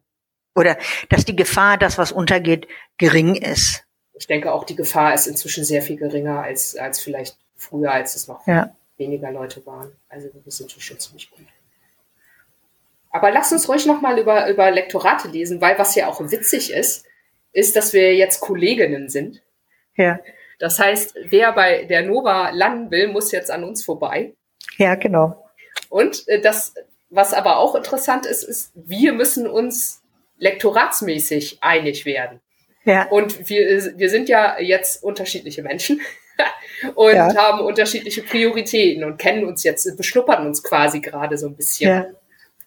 Oder dass die Gefahr, dass was untergeht, gering ist. Ich denke auch, die Gefahr ist inzwischen sehr viel geringer als, als vielleicht früher, als es noch ja. Weniger Leute waren. Also wir sind schon ziemlich gut. Aber lass uns ruhig nochmal über, über Lektorate lesen, weil was ja auch witzig ist, ist, dass wir jetzt Kolleginnen sind. Ja. Das heißt, wer bei der Nova landen will, muss jetzt an uns vorbei. Ja, genau. Und äh, das, was aber auch interessant ist, ist, wir müssen uns lektoratsmäßig einig werden. Ja. Und wir, wir sind ja jetzt unterschiedliche Menschen und ja. haben unterschiedliche Prioritäten und kennen uns jetzt, beschnuppern uns quasi gerade so ein bisschen. Ja.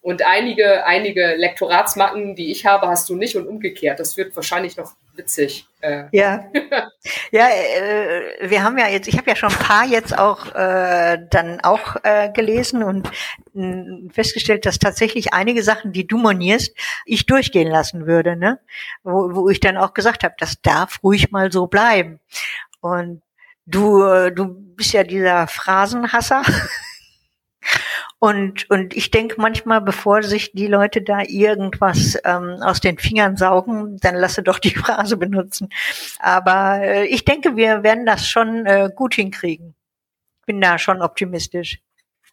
Und einige, einige Lektoratsmacken, die ich habe, hast du nicht und umgekehrt. Das wird wahrscheinlich noch witzig. Äh. Ja, ja, äh, wir haben ja jetzt, ich habe ja schon ein paar jetzt auch äh, dann auch äh, gelesen und äh, festgestellt, dass tatsächlich einige Sachen, die du monierst, ich durchgehen lassen würde, ne? Wo, wo ich dann auch gesagt habe, das darf ruhig mal so bleiben. Und du, äh, du bist ja dieser Phrasenhasser. Und, und ich denke manchmal, bevor sich die Leute da irgendwas ähm, aus den Fingern saugen, dann lasse doch die Phrase benutzen. Aber äh, ich denke, wir werden das schon äh, gut hinkriegen. Bin da schon optimistisch.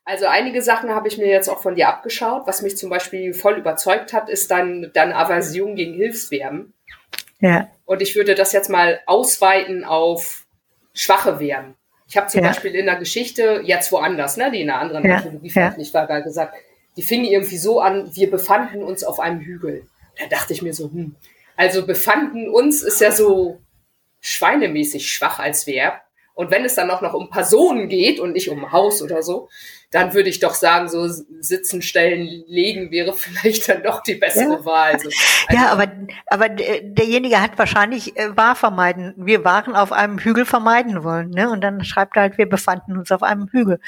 Also einige Sachen habe ich mir jetzt auch von dir abgeschaut. Was mich zum Beispiel voll überzeugt hat, ist dann, dann Aversion gegen Hilfsverben. Ja. Und ich würde das jetzt mal ausweiten auf schwache Verben. Ich habe zum ja. Beispiel in der Geschichte, jetzt woanders, ne, die in einer anderen ja. Anthologie veröffentlicht ja. war, gesagt, die fing irgendwie so an, wir befanden uns auf einem Hügel. Da dachte ich mir so, hm, also befanden uns ist ja so schweinemäßig schwach als Verb. Und wenn es dann auch noch um Personen geht und nicht um Haus oder so, dann würde ich doch sagen, so sitzen, stellen, legen wäre vielleicht dann doch die bessere ja. Wahl. Also, also, ja, aber, aber derjenige hat wahrscheinlich äh, war vermeiden. Wir waren auf einem Hügel vermeiden wollen, ne? Und dann schreibt er halt, wir befanden uns auf einem Hügel.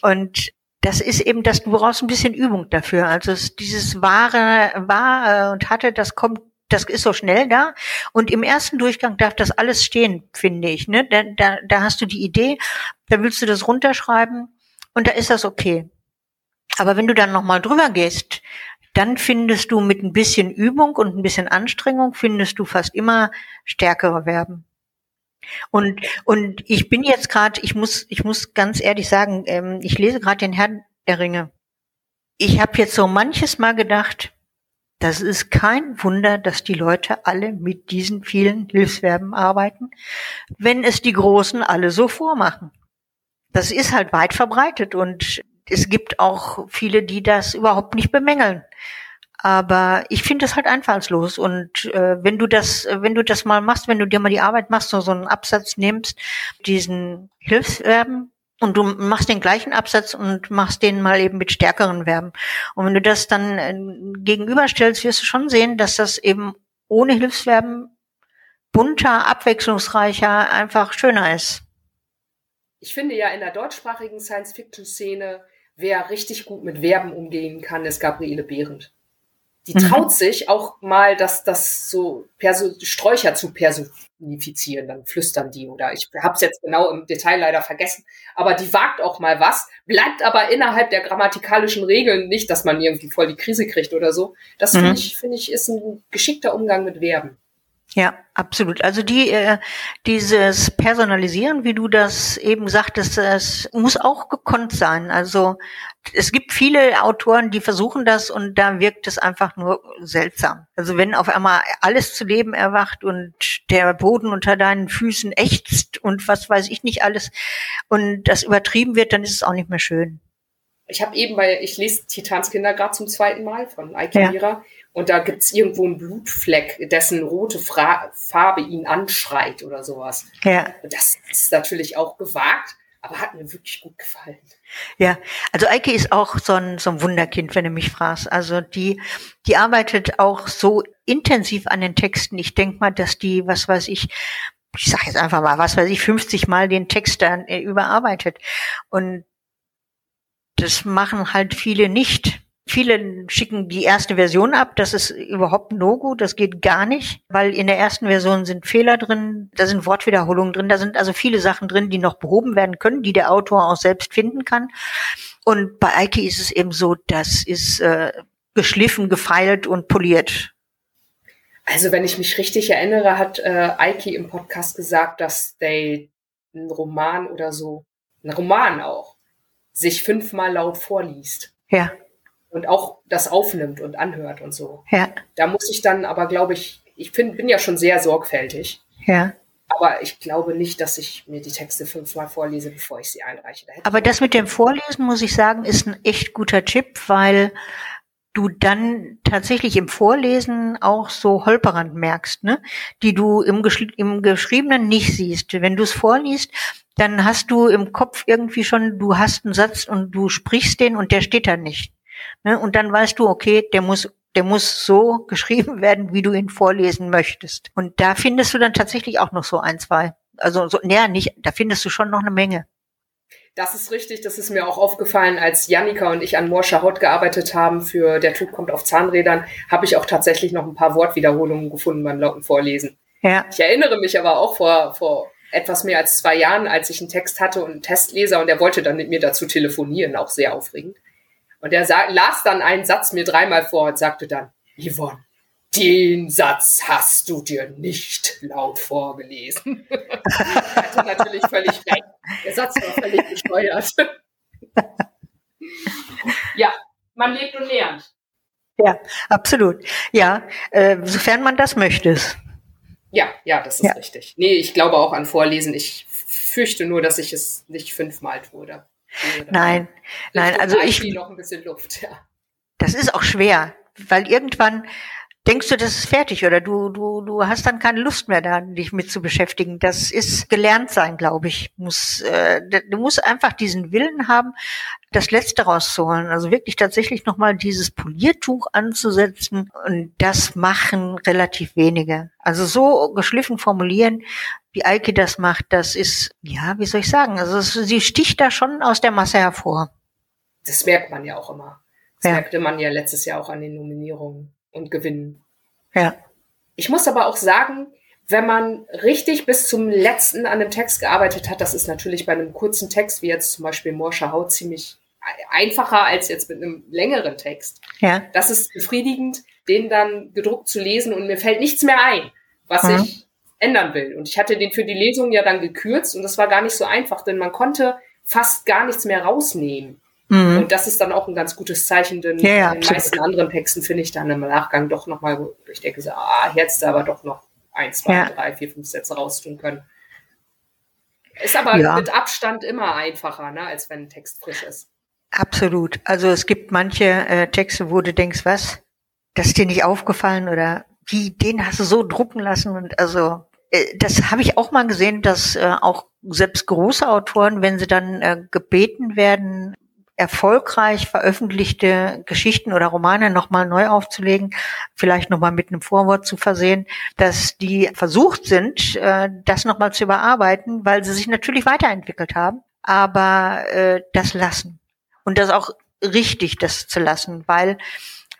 Und das ist eben das, du brauchst ein bisschen Übung dafür. Also dieses wahre, war und hatte, das kommt das ist so schnell da. Und im ersten Durchgang darf das alles stehen, finde ich. Ne? Da, da, da hast du die Idee, da willst du das runterschreiben und da ist das okay. Aber wenn du dann nochmal drüber gehst, dann findest du mit ein bisschen Übung und ein bisschen Anstrengung, findest du fast immer stärkere Verben. Und, und ich bin jetzt gerade, ich muss, ich muss ganz ehrlich sagen, ähm, ich lese gerade den Herrn der Ringe. Ich habe jetzt so manches Mal gedacht, das ist kein Wunder, dass die Leute alle mit diesen vielen Hilfsverben arbeiten, wenn es die Großen alle so vormachen das ist halt weit verbreitet und es gibt auch viele, die das überhaupt nicht bemängeln. Aber ich finde das halt einfallslos. Und äh, wenn du das, wenn du das mal machst, wenn du dir mal die Arbeit machst, so, so einen Absatz nimmst, diesen Hilfsverben, und du machst den gleichen Absatz und machst den mal eben mit stärkeren Verben. Und wenn du das dann äh, gegenüberstellst, wirst du schon sehen, dass das eben ohne Hilfsverben bunter, abwechslungsreicher, einfach schöner ist ich finde ja in der deutschsprachigen Science-Fiction-Szene, wer richtig gut mit Verben umgehen kann, ist Gabriele Behrendt. Die mhm. traut sich auch mal, das, das so Perso Sträucher zu personifizieren, dann flüstern die oder ich habe es jetzt genau im Detail leider vergessen, aber die wagt auch mal was, bleibt aber innerhalb der grammatikalischen Regeln nicht, dass man irgendwie voll die Krise kriegt oder so. Das mhm. finde ich, finde ich, ist ein geschickter Umgang mit Verben. Ja, absolut. Also die äh, dieses Personalisieren, wie du das eben sagtest, das muss auch gekonnt sein. Also es gibt viele Autoren, die versuchen das und da wirkt es einfach nur seltsam. Also wenn auf einmal alles zu Leben erwacht und der Boden unter deinen Füßen ächzt und was weiß ich nicht alles und das übertrieben wird, dann ist es auch nicht mehr schön. Ich habe eben bei, ich lese Titans Kinder gerade zum zweiten Mal von Eike ja und da gibt's irgendwo einen Blutfleck, dessen rote Fra Farbe ihn anschreit oder sowas. Ja. Das ist natürlich auch gewagt, aber hat mir wirklich gut gefallen. Ja, also Eike ist auch so ein, so ein Wunderkind, wenn du mich fragst. Also die, die arbeitet auch so intensiv an den Texten. Ich denk mal, dass die, was weiß ich, ich sage jetzt einfach mal, was weiß ich, 50 Mal den Text dann äh, überarbeitet. Und das machen halt viele nicht. Viele schicken die erste Version ab. Das ist überhaupt No-Go. Das geht gar nicht, weil in der ersten Version sind Fehler drin, da sind Wortwiederholungen drin, da sind also viele Sachen drin, die noch behoben werden können, die der Autor auch selbst finden kann. Und bei Eike ist es eben so, das ist äh, geschliffen, gefeilt und poliert. Also wenn ich mich richtig erinnere, hat äh, Eike im Podcast gesagt, dass der einen Roman oder so, einen Roman auch, sich fünfmal laut vorliest. Ja und auch das aufnimmt und anhört und so. Ja. Da muss ich dann aber, glaube ich, ich find, bin ja schon sehr sorgfältig. Ja. Aber ich glaube nicht, dass ich mir die Texte fünfmal vorlese, bevor ich sie einreiche. Da aber das mit dem Vorlesen, muss ich sagen, ist ein echt guter Tipp, weil du dann tatsächlich im Vorlesen auch so Holperand merkst, ne? die du im, im Geschriebenen nicht siehst. Wenn du es vorliest, dann hast du im Kopf irgendwie schon, du hast einen Satz und du sprichst den und der steht da nicht. Ne? Und dann weißt du, okay, der muss der muss so geschrieben werden, wie du ihn vorlesen möchtest. Und da findest du dann tatsächlich auch noch so ein, zwei. Also so, naja, nicht, da findest du schon noch eine Menge. Das ist richtig, das ist mir auch aufgefallen, als Janika und ich an Morscher Haut gearbeitet haben für Der Tod kommt auf Zahnrädern, habe ich auch tatsächlich noch ein paar Wortwiederholungen gefunden beim lauten Vorlesen. Ja. Ich erinnere mich aber auch vor, vor etwas mehr als zwei Jahren, als ich einen Text hatte und einen Testleser und der wollte dann mit mir dazu telefonieren, auch sehr aufregend. Und er las dann einen Satz mir dreimal vor und sagte dann, Yvonne, den Satz hast du dir nicht laut vorgelesen. er hatte natürlich völlig recht. Der Satz war völlig gesteuert. ja, man lebt und lernt. Ja, absolut. Ja, äh, sofern man das möchte. Ja, ja, das ist ja. richtig. Nee, ich glaube auch an Vorlesen. Ich fürchte nur, dass ich es nicht fünfmal tue. Nein, nein, also ich. noch ein bisschen Luft, ja. Das ist auch schwer, weil irgendwann denkst du, das ist fertig oder du, du, du hast dann keine Lust mehr da, dich mit zu beschäftigen. Das ist gelernt sein, glaube ich. Muss, äh, du musst einfach diesen Willen haben, das Letzte rauszuholen. Also wirklich tatsächlich nochmal dieses Poliertuch anzusetzen und das machen relativ wenige. Also so geschliffen formulieren, wie Eike das macht, das ist, ja, wie soll ich sagen, also sie sticht da schon aus der Masse hervor. Das merkt man ja auch immer. Das ja. merkte man ja letztes Jahr auch an den Nominierungen und gewinnen. Ja. Ich muss aber auch sagen, wenn man richtig bis zum letzten an dem Text gearbeitet hat, das ist natürlich bei einem kurzen Text, wie jetzt zum Beispiel Morscher Haut, ziemlich einfacher als jetzt mit einem längeren Text. Ja. Das ist befriedigend, den dann gedruckt zu lesen und mir fällt nichts mehr ein, was mhm. ich ändern will. Und ich hatte den für die Lesung ja dann gekürzt und das war gar nicht so einfach, denn man konnte fast gar nichts mehr rausnehmen. Mhm. Und das ist dann auch ein ganz gutes Zeichen, denn ja, ja, in den meisten anderen Texten finde ich dann im Nachgang doch nochmal, wo ich denke so, ah, jetzt aber doch noch ein, zwei, ja. drei, vier, fünf Sätze raustun können. Ist aber ja. mit Abstand immer einfacher, ne, als wenn ein Text frisch ist. Absolut. Also es gibt manche äh, Texte, wo du denkst, was, das ist dir nicht aufgefallen oder wie, den hast du so drucken lassen und also äh, das habe ich auch mal gesehen, dass äh, auch selbst große Autoren, wenn sie dann äh, gebeten werden, erfolgreich veröffentlichte Geschichten oder Romane nochmal neu aufzulegen, vielleicht nochmal mit einem Vorwort zu versehen, dass die versucht sind, äh, das nochmal zu überarbeiten, weil sie sich natürlich weiterentwickelt haben, aber äh, das lassen. Und das auch richtig, das zu lassen, weil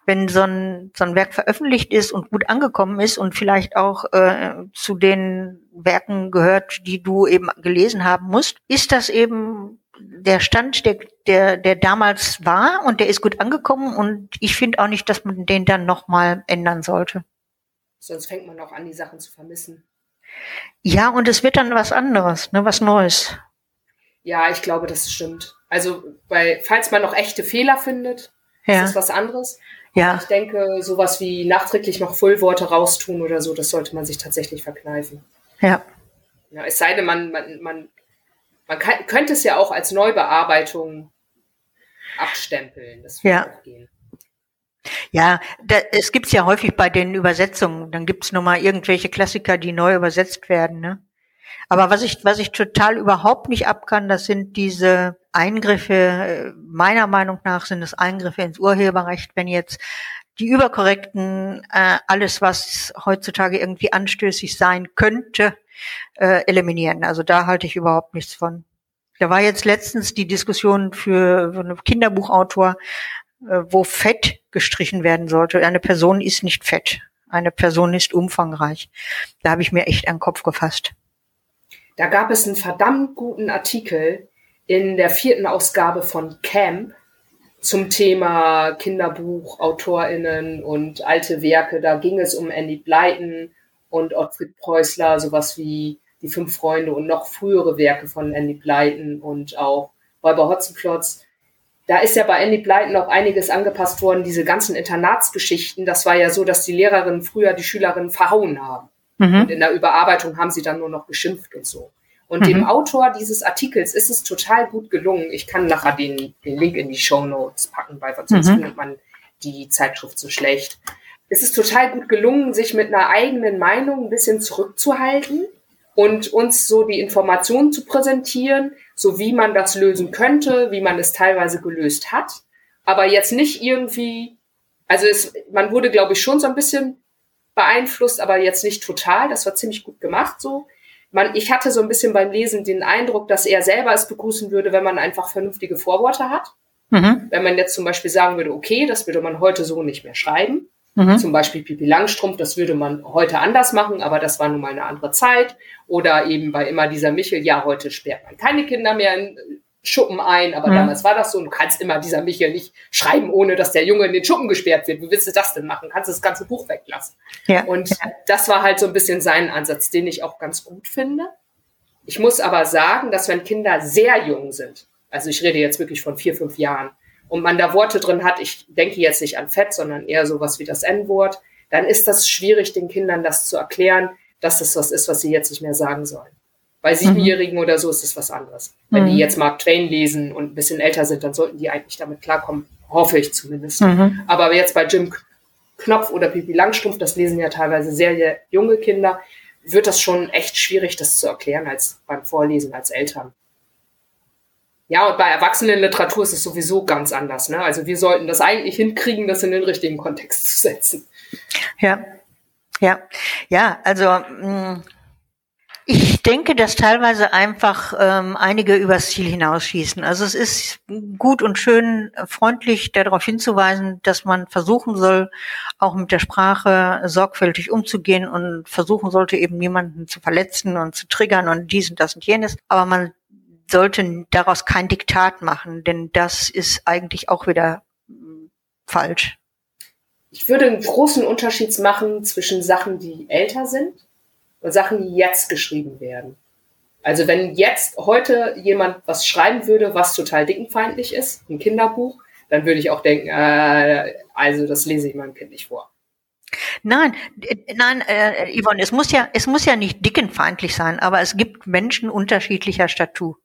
wenn so ein, so ein Werk veröffentlicht ist und gut angekommen ist und vielleicht auch äh, zu den Werken gehört, die du eben gelesen haben musst, ist das eben der Stand, der, der, der damals war und der ist gut angekommen und ich finde auch nicht, dass man den dann nochmal ändern sollte. Sonst fängt man auch an, die Sachen zu vermissen. Ja, und es wird dann was anderes, ne, was Neues. Ja, ich glaube, das stimmt. Also, weil, falls man noch echte Fehler findet, ja. ist das was anderes. Ja. Ich denke, sowas wie nachträglich noch Füllworte raustun oder so, das sollte man sich tatsächlich verkneifen. Ja. ja es sei denn, man, man, man, man kann, könnte es ja auch als Neubearbeitung abstempeln. Das würde ja. auch gehen. Ja, da, es gibt's ja häufig bei den Übersetzungen. Dann gibt's noch mal irgendwelche Klassiker, die neu übersetzt werden. Ne? Aber was ich, was ich total überhaupt nicht abkann, das sind diese Eingriffe, äh, meiner Meinung nach sind es Eingriffe ins Urheberrecht, wenn jetzt die überkorrekten, äh, alles, was heutzutage irgendwie anstößig sein könnte, äh, eliminieren. Also da halte ich überhaupt nichts von. Da war jetzt letztens die Diskussion für, für einen Kinderbuchautor, äh, wo Fett gestrichen werden sollte. Eine Person ist nicht fett. Eine Person ist umfangreich. Da habe ich mir echt einen Kopf gefasst. Da gab es einen verdammt guten Artikel in der vierten Ausgabe von Camp zum Thema Kinderbuch, AutorInnen und alte Werke. Da ging es um Andy Blyton und Ottfried Preußler, sowas wie Die Fünf Freunde und noch frühere Werke von Andy Blyton und auch Räuber Hotzenplotz. Da ist ja bei Andy Blyton auch einiges angepasst worden, diese ganzen Internatsgeschichten. Das war ja so, dass die Lehrerinnen früher die Schülerinnen verhauen haben. Mhm. Und in der Überarbeitung haben sie dann nur noch geschimpft und so. Und mhm. dem Autor dieses Artikels ist es total gut gelungen. Ich kann nachher den, den Link in die Show Notes packen, weil sonst mhm. findet man die Zeitschrift so schlecht. Es ist total gut gelungen, sich mit einer eigenen Meinung ein bisschen zurückzuhalten und uns so die Informationen zu präsentieren, so wie man das lösen könnte, wie man es teilweise gelöst hat. Aber jetzt nicht irgendwie, also es, man wurde, glaube ich, schon so ein bisschen beeinflusst, aber jetzt nicht total. Das war ziemlich gut gemacht so man, ich hatte so ein bisschen beim Lesen den Eindruck, dass er selber es begrüßen würde, wenn man einfach vernünftige Vorworte hat. Mhm. Wenn man jetzt zum Beispiel sagen würde, okay, das würde man heute so nicht mehr schreiben. Mhm. Zum Beispiel Pipi Langstrumpf, das würde man heute anders machen, aber das war nun mal eine andere Zeit. Oder eben bei immer dieser Michel, ja, heute sperrt man keine Kinder mehr in Schuppen ein, aber mhm. damals war das so. Und du kannst immer dieser Michael nicht schreiben, ohne dass der Junge in den Schuppen gesperrt wird. Wie willst du das denn machen? Kannst du das ganze Buch weglassen? Ja. Und das war halt so ein bisschen sein Ansatz, den ich auch ganz gut finde. Ich muss aber sagen, dass wenn Kinder sehr jung sind, also ich rede jetzt wirklich von vier, fünf Jahren, und man da Worte drin hat, ich denke jetzt nicht an Fett, sondern eher sowas wie das N-Wort, dann ist das schwierig, den Kindern das zu erklären, dass das was ist, was sie jetzt nicht mehr sagen sollen. Bei Siebenjährigen mhm. oder so ist es was anderes. Wenn mhm. die jetzt Mark Twain lesen und ein bisschen älter sind, dann sollten die eigentlich damit klarkommen. Hoffe ich zumindest. Mhm. Aber jetzt bei Jim Knopf oder Pipi Langstrumpf, das lesen ja teilweise sehr, sehr junge Kinder, wird das schon echt schwierig, das zu erklären als beim Vorlesen als Eltern. Ja, und bei Erwachsenenliteratur ist es sowieso ganz anders. Ne? Also wir sollten das eigentlich hinkriegen, das in den richtigen Kontext zu setzen. Ja, ja, ja. Also mh, mm, ich denke, dass teilweise einfach ähm, einige übers Ziel hinausschießen. Also es ist gut und schön freundlich darauf hinzuweisen, dass man versuchen soll, auch mit der Sprache sorgfältig umzugehen und versuchen sollte, eben niemanden zu verletzen und zu triggern und dies und das und jenes. Aber man sollte daraus kein Diktat machen, denn das ist eigentlich auch wieder hm, falsch. Ich würde einen großen Unterschied machen zwischen Sachen, die älter sind und Sachen, die jetzt geschrieben werden. Also wenn jetzt heute jemand was schreiben würde, was total dickenfeindlich ist, ein Kinderbuch, dann würde ich auch denken, äh, also das lese ich meinem Kind nicht vor. Nein, äh, nein, äh, Yvonne, es muss ja, es muss ja nicht dickenfeindlich sein, aber es gibt Menschen unterschiedlicher Statur.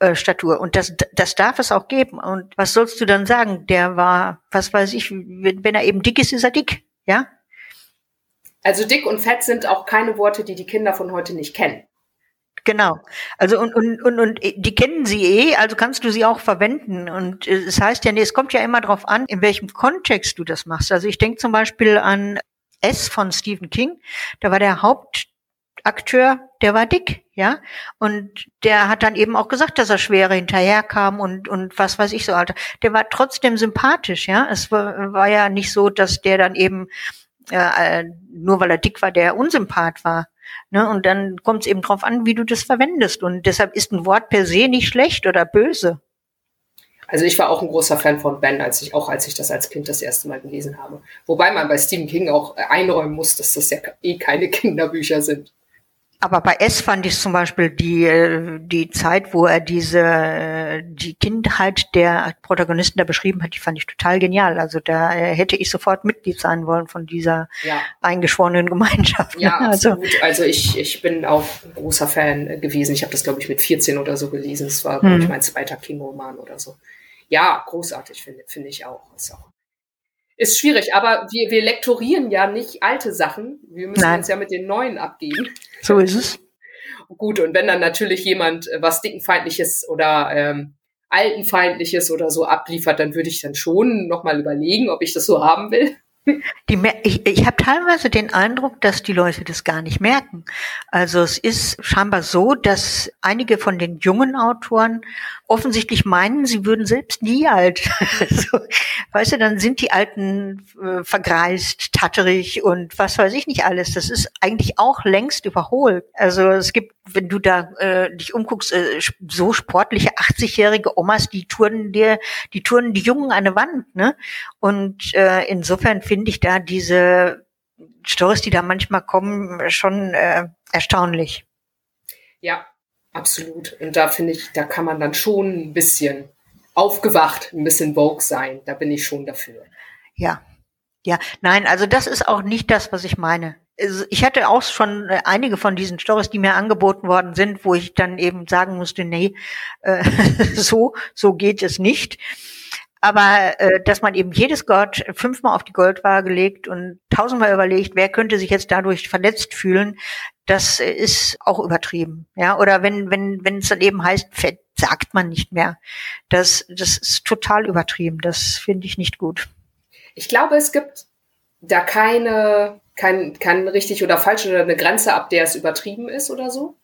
Äh, Statur. Und das, das darf es auch geben. Und was sollst du dann sagen? Der war, was weiß ich, wenn, wenn er eben dick ist, ist er dick. Ja? Also dick und fett sind auch keine Worte, die die Kinder von heute nicht kennen. Genau. Also und, und, und, und die kennen sie eh, also kannst du sie auch verwenden. Und es das heißt ja, nee, es kommt ja immer darauf an, in welchem Kontext du das machst. Also ich denke zum Beispiel an S von Stephen King. Da war der Hauptakteur, der war dick, ja. Und der hat dann eben auch gesagt, dass er schwere hinterherkam und, und was weiß ich so, Alter. Der war trotzdem sympathisch, ja. Es war, war ja nicht so, dass der dann eben äh, nur weil er dick war, der Unsympath war. Ne? Und dann kommt es eben drauf an, wie du das verwendest. Und deshalb ist ein Wort per se nicht schlecht oder böse. Also ich war auch ein großer Fan von Ben, als ich auch als ich das als Kind das erste Mal gelesen habe. Wobei man bei Stephen King auch einräumen muss, dass das ja eh keine Kinderbücher sind. Aber bei S fand ich zum Beispiel die, äh, die Zeit, wo er diese, äh, die Kindheit der Protagonisten da beschrieben hat, die fand ich total genial. Also da äh, hätte ich sofort Mitglied sein wollen von dieser ja. eingeschworenen Gemeinschaft. Ja, also, absolut. Also ich, ich bin auch ein großer Fan gewesen. Ich habe das, glaube ich, mit 14 oder so gelesen. Es war, hm. ich, mein zweiter King-Roman oder so. Ja, großartig, finde finde ich auch. Ist auch ist schwierig, aber wir, wir lektorieren ja nicht alte Sachen. Wir müssen Nein. uns ja mit den neuen abgeben. So ist es. Gut, und wenn dann natürlich jemand äh, was Dickenfeindliches oder ähm, Altenfeindliches oder so abliefert, dann würde ich dann schon nochmal überlegen, ob ich das so haben will. Die, ich ich habe teilweise den Eindruck, dass die Leute das gar nicht merken. Also es ist scheinbar so, dass einige von den jungen Autoren offensichtlich meinen, sie würden selbst nie alt. also, weißt du, dann sind die Alten äh, vergreist, tatterig und was weiß ich nicht alles. Das ist eigentlich auch längst überholt. Also es gibt, wenn du da äh, dich umguckst, äh, so sportliche 80-jährige Omas, die touren dir, die touren die Jungen an eine Wand, ne? Und äh, insofern finde ich da diese Stories, die da manchmal kommen, schon äh, erstaunlich. Ja, Absolut. Und da finde ich, da kann man dann schon ein bisschen aufgewacht, ein bisschen Vogue sein. Da bin ich schon dafür. Ja. Ja, nein, also das ist auch nicht das, was ich meine. Also ich hatte auch schon äh, einige von diesen Stories, die mir angeboten worden sind, wo ich dann eben sagen musste, nee, äh, so, so geht es nicht. Aber äh, dass man eben jedes Gott fünfmal auf die Goldwaage legt und tausendmal überlegt, wer könnte sich jetzt dadurch verletzt fühlen, das ist auch übertrieben. Ja, oder wenn wenn wenn es dann eben heißt, Fett sagt man nicht mehr. Das das ist total übertrieben. Das finde ich nicht gut. Ich glaube, es gibt da keine kein kein richtig oder falsch oder eine Grenze ab, der es übertrieben ist oder so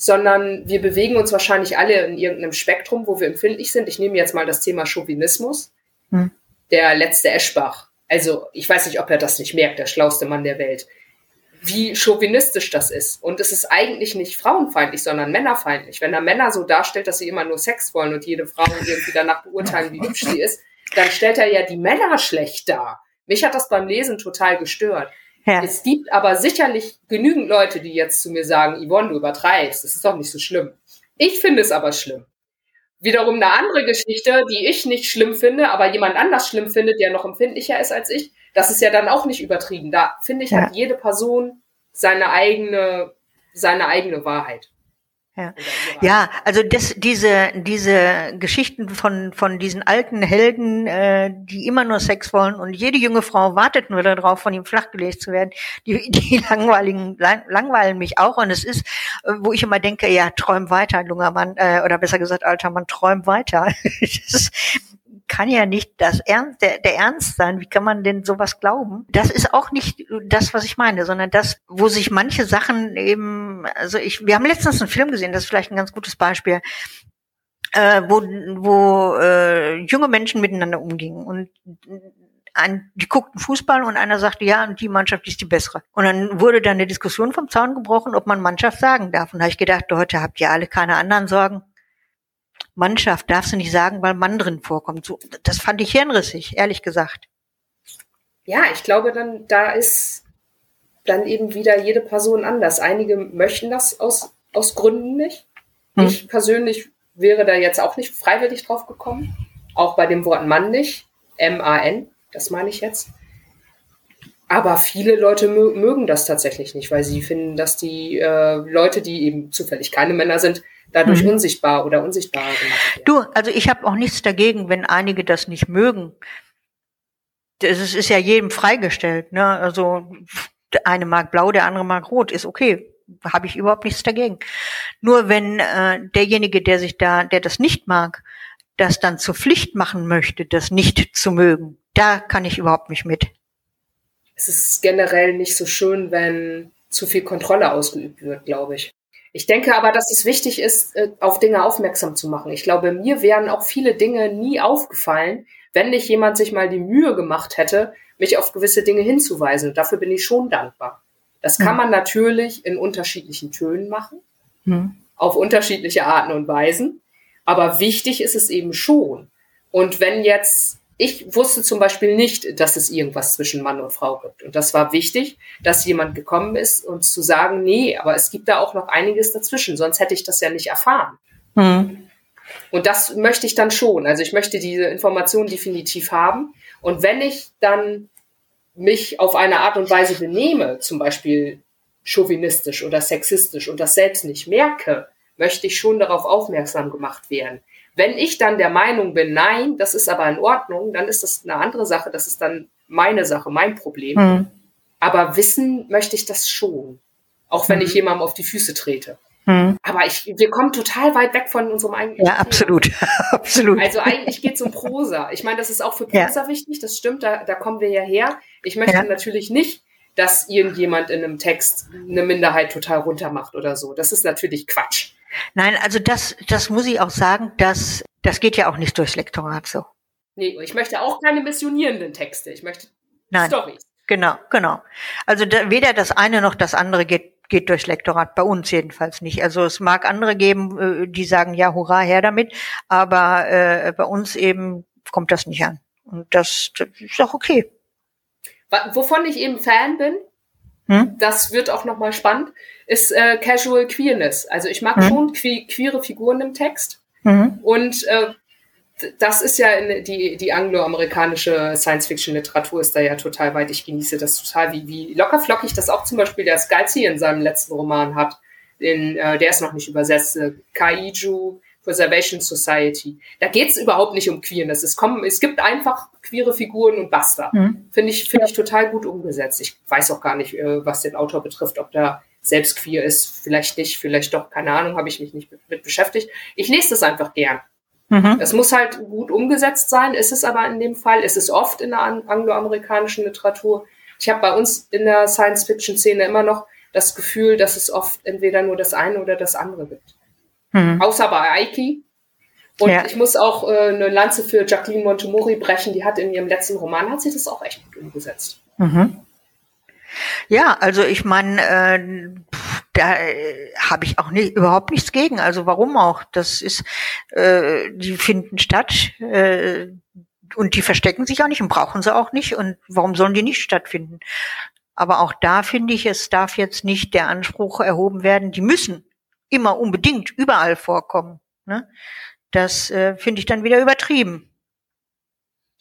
sondern wir bewegen uns wahrscheinlich alle in irgendeinem Spektrum, wo wir empfindlich sind. Ich nehme jetzt mal das Thema Chauvinismus. Hm. Der letzte Eschbach. Also ich weiß nicht, ob er das nicht merkt, der schlauste Mann der Welt. Wie chauvinistisch das ist. Und es ist eigentlich nicht frauenfeindlich, sondern männerfeindlich. Wenn er Männer so darstellt, dass sie immer nur Sex wollen und jede Frau irgendwie danach beurteilen, wie hübsch sie ist, dann stellt er ja die Männer schlecht dar. Mich hat das beim Lesen total gestört. Ja. Es gibt aber sicherlich genügend Leute, die jetzt zu mir sagen, Yvonne, du übertreibst, das ist doch nicht so schlimm. Ich finde es aber schlimm. Wiederum eine andere Geschichte, die ich nicht schlimm finde, aber jemand anders schlimm findet, der noch empfindlicher ist als ich, das ist ja dann auch nicht übertrieben. Da finde ich, ja. hat jede Person seine eigene, seine eigene Wahrheit. Ja. ja, also das, diese, diese Geschichten von, von diesen alten Helden, äh, die immer nur Sex wollen und jede junge Frau wartet nur darauf, von ihm flachgelegt zu werden, die, die langweiligen, lang, langweilen mich auch. Und es ist, äh, wo ich immer denke, ja, träum weiter, junger Mann, äh, oder besser gesagt, alter Mann, träum weiter. das, kann ja nicht das Ernst, der, der Ernst sein. Wie kann man denn sowas glauben? Das ist auch nicht das, was ich meine, sondern das, wo sich manche Sachen eben, also ich, wir haben letztens einen Film gesehen, das ist vielleicht ein ganz gutes Beispiel, äh, wo, wo äh, junge Menschen miteinander umgingen und ein, die guckten Fußball und einer sagte, ja, und die Mannschaft ist die bessere. Und dann wurde da eine Diskussion vom Zaun gebrochen, ob man Mannschaft sagen darf. Und da habe ich gedacht, heute habt ihr alle keine anderen Sorgen. Mannschaft darfst du nicht sagen, weil Mann drin vorkommt. So, das fand ich hirnrissig, ehrlich gesagt. Ja, ich glaube, dann da ist dann eben wieder jede Person anders. Einige möchten das aus, aus Gründen nicht. Hm. Ich persönlich wäre da jetzt auch nicht freiwillig drauf gekommen. Auch bei dem Wort Mann nicht. M-A-N, das meine ich jetzt. Aber viele Leute mögen das tatsächlich nicht, weil sie finden, dass die äh, Leute, die eben zufällig keine Männer sind, dadurch mhm. unsichtbar oder unsichtbar gemacht werden. Du, also ich habe auch nichts dagegen, wenn einige das nicht mögen. Das ist ja jedem freigestellt. Ne? Also der eine mag blau, der andere mag rot, ist okay. Habe ich überhaupt nichts dagegen. Nur wenn äh, derjenige, der sich da, der das nicht mag, das dann zur Pflicht machen möchte, das nicht zu mögen, da kann ich überhaupt nicht mit. Es ist generell nicht so schön, wenn zu viel Kontrolle ausgeübt wird, glaube ich. Ich denke aber, dass es wichtig ist, äh, auf Dinge aufmerksam zu machen. Ich glaube, mir wären auch viele Dinge nie aufgefallen, wenn nicht jemand sich mal die Mühe gemacht hätte, mich auf gewisse Dinge hinzuweisen. Und dafür bin ich schon dankbar. Das kann hm. man natürlich in unterschiedlichen Tönen machen, hm. auf unterschiedliche Arten und Weisen. Aber wichtig ist es eben schon. Und wenn jetzt, ich wusste zum Beispiel nicht, dass es irgendwas zwischen Mann und Frau gibt. Und das war wichtig, dass jemand gekommen ist und zu sagen, nee, aber es gibt da auch noch einiges dazwischen, sonst hätte ich das ja nicht erfahren. Mhm. Und das möchte ich dann schon. Also ich möchte diese Information definitiv haben. Und wenn ich dann mich auf eine Art und Weise benehme, zum Beispiel chauvinistisch oder sexistisch und das selbst nicht merke, möchte ich schon darauf aufmerksam gemacht werden. Wenn ich dann der Meinung bin, nein, das ist aber in Ordnung, dann ist das eine andere Sache, das ist dann meine Sache, mein Problem. Mhm. Aber wissen möchte ich das schon, auch wenn mhm. ich jemandem auf die Füße trete. Hm. Aber ich, wir kommen total weit weg von unserem eigenen. Ja, absolut. absolut. Also eigentlich geht es um Prosa. Ich meine, das ist auch für Prosa ja. wichtig, das stimmt, da, da kommen wir ja her. Ich möchte ja. natürlich nicht, dass irgendjemand in einem Text eine Minderheit total runtermacht oder so. Das ist natürlich Quatsch. Nein, also das, das muss ich auch sagen, dass, das geht ja auch nicht durchs Lektorat so. Nee, ich möchte auch keine missionierenden Texte. Ich möchte Nein. Storys. Genau, genau. Also da, weder das eine noch das andere geht geht durchs Lektorat, bei uns jedenfalls nicht. Also es mag andere geben, äh, die sagen, ja, hurra, her damit, aber äh, bei uns eben kommt das nicht an. Und das, das ist auch okay. Wovon ich eben Fan bin, hm? das wird auch nochmal spannend, ist äh, Casual Queerness. Also ich mag hm? schon que queere Figuren im Text. Mhm. Und äh, das ist ja in, die, die angloamerikanische Science-Fiction-Literatur ist da ja total weit. Ich genieße das total, wie, wie lockerflockig das auch zum Beispiel der Scalzi in seinem letzten Roman hat. In, äh, der ist noch nicht übersetzt. Äh, Kaiju Preservation Society. Da geht's überhaupt nicht um Queerness. Es, kommen, es gibt einfach queere Figuren und basta. Mhm. Finde ich, finde ich total gut umgesetzt. Ich weiß auch gar nicht, äh, was den Autor betrifft, ob der selbst queer ist. Vielleicht nicht, vielleicht doch, keine Ahnung, habe ich mich nicht mit beschäftigt. Ich lese das einfach gern. Mhm. Es muss halt gut umgesetzt sein, ist es aber in dem Fall, ist es oft in der angloamerikanischen Literatur. Ich habe bei uns in der Science-Fiction-Szene immer noch das Gefühl, dass es oft entweder nur das eine oder das andere gibt. Mhm. Außer bei Aiki. Und ja. ich muss auch äh, eine Lanze für Jacqueline Montemori brechen, die hat in ihrem letzten Roman, hat sie das auch echt gut umgesetzt. Mhm. Ja, also ich meine, äh, da äh, habe ich auch nicht, überhaupt nichts gegen. Also warum auch? Das ist, äh, die finden statt äh, und die verstecken sich auch nicht und brauchen sie auch nicht. Und warum sollen die nicht stattfinden? Aber auch da finde ich, es darf jetzt nicht der Anspruch erhoben werden, die müssen immer unbedingt überall vorkommen. Ne? Das äh, finde ich dann wieder übertrieben.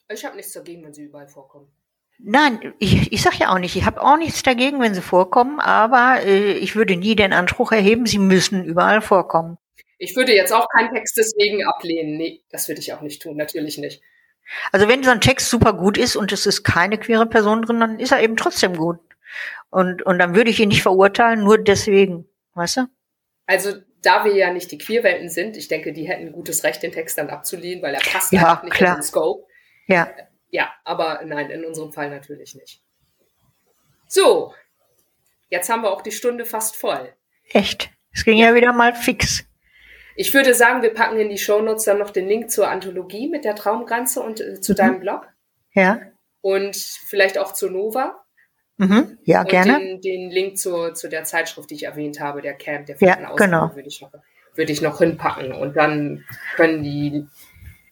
Ich habe nichts dagegen, wenn sie überall vorkommen. Nein, ich, ich sage ja auch nicht, ich habe auch nichts dagegen, wenn sie vorkommen, aber äh, ich würde nie den Anspruch erheben, sie müssen überall vorkommen. Ich würde jetzt auch keinen Text deswegen ablehnen. Nee, das würde ich auch nicht tun, natürlich nicht. Also wenn so ein Text super gut ist und es ist keine queere Person drin, dann ist er eben trotzdem gut. Und, und dann würde ich ihn nicht verurteilen, nur deswegen, weißt du? Also da wir ja nicht die Queerwelten sind, ich denke, die hätten ein gutes Recht, den Text dann abzulehnen, weil er passt ja, einfach nicht klar. in den Scope. Ja. Ja, aber nein, in unserem Fall natürlich nicht. So, jetzt haben wir auch die Stunde fast voll. Echt? Es ging ja, ja wieder mal fix. Ich würde sagen, wir packen in die Shownotes dann noch den Link zur Anthologie mit der Traumgrenze und äh, zu mhm. deinem Blog. Ja. Und vielleicht auch zur Nova. Mhm. Ja, und gerne. Den, den Link zu, zu der Zeitschrift, die ich erwähnt habe, der Camp, der ja, genau. würde ich, noch, würde ich noch hinpacken. Und dann können die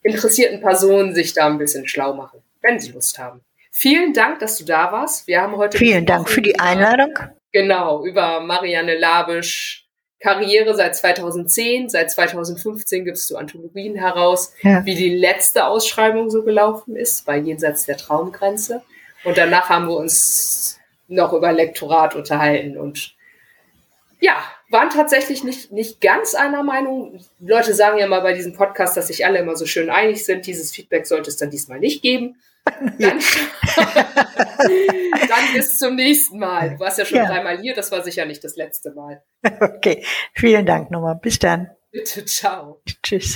interessierten Personen sich da ein bisschen schlau machen wenn Sie Lust haben. Vielen Dank, dass du da warst. Wir haben heute. Vielen Dank für die Einladung. Genau, über Marianne Labisch Karriere seit 2010. Seit 2015 gibst du Anthologien heraus, ja. wie die letzte Ausschreibung so gelaufen ist, bei Jenseits der Traumgrenze. Und danach haben wir uns noch über Lektorat unterhalten und ja, waren tatsächlich nicht, nicht ganz einer Meinung. Leute sagen ja mal bei diesem Podcast, dass sich alle immer so schön einig sind. Dieses Feedback sollte es dann diesmal nicht geben. Dann, dann bis zum nächsten Mal. Du warst ja schon ja. dreimal hier, das war sicher nicht das letzte Mal. Okay, vielen Dank nochmal. Bis dann. Bitte, ciao. Tschüss.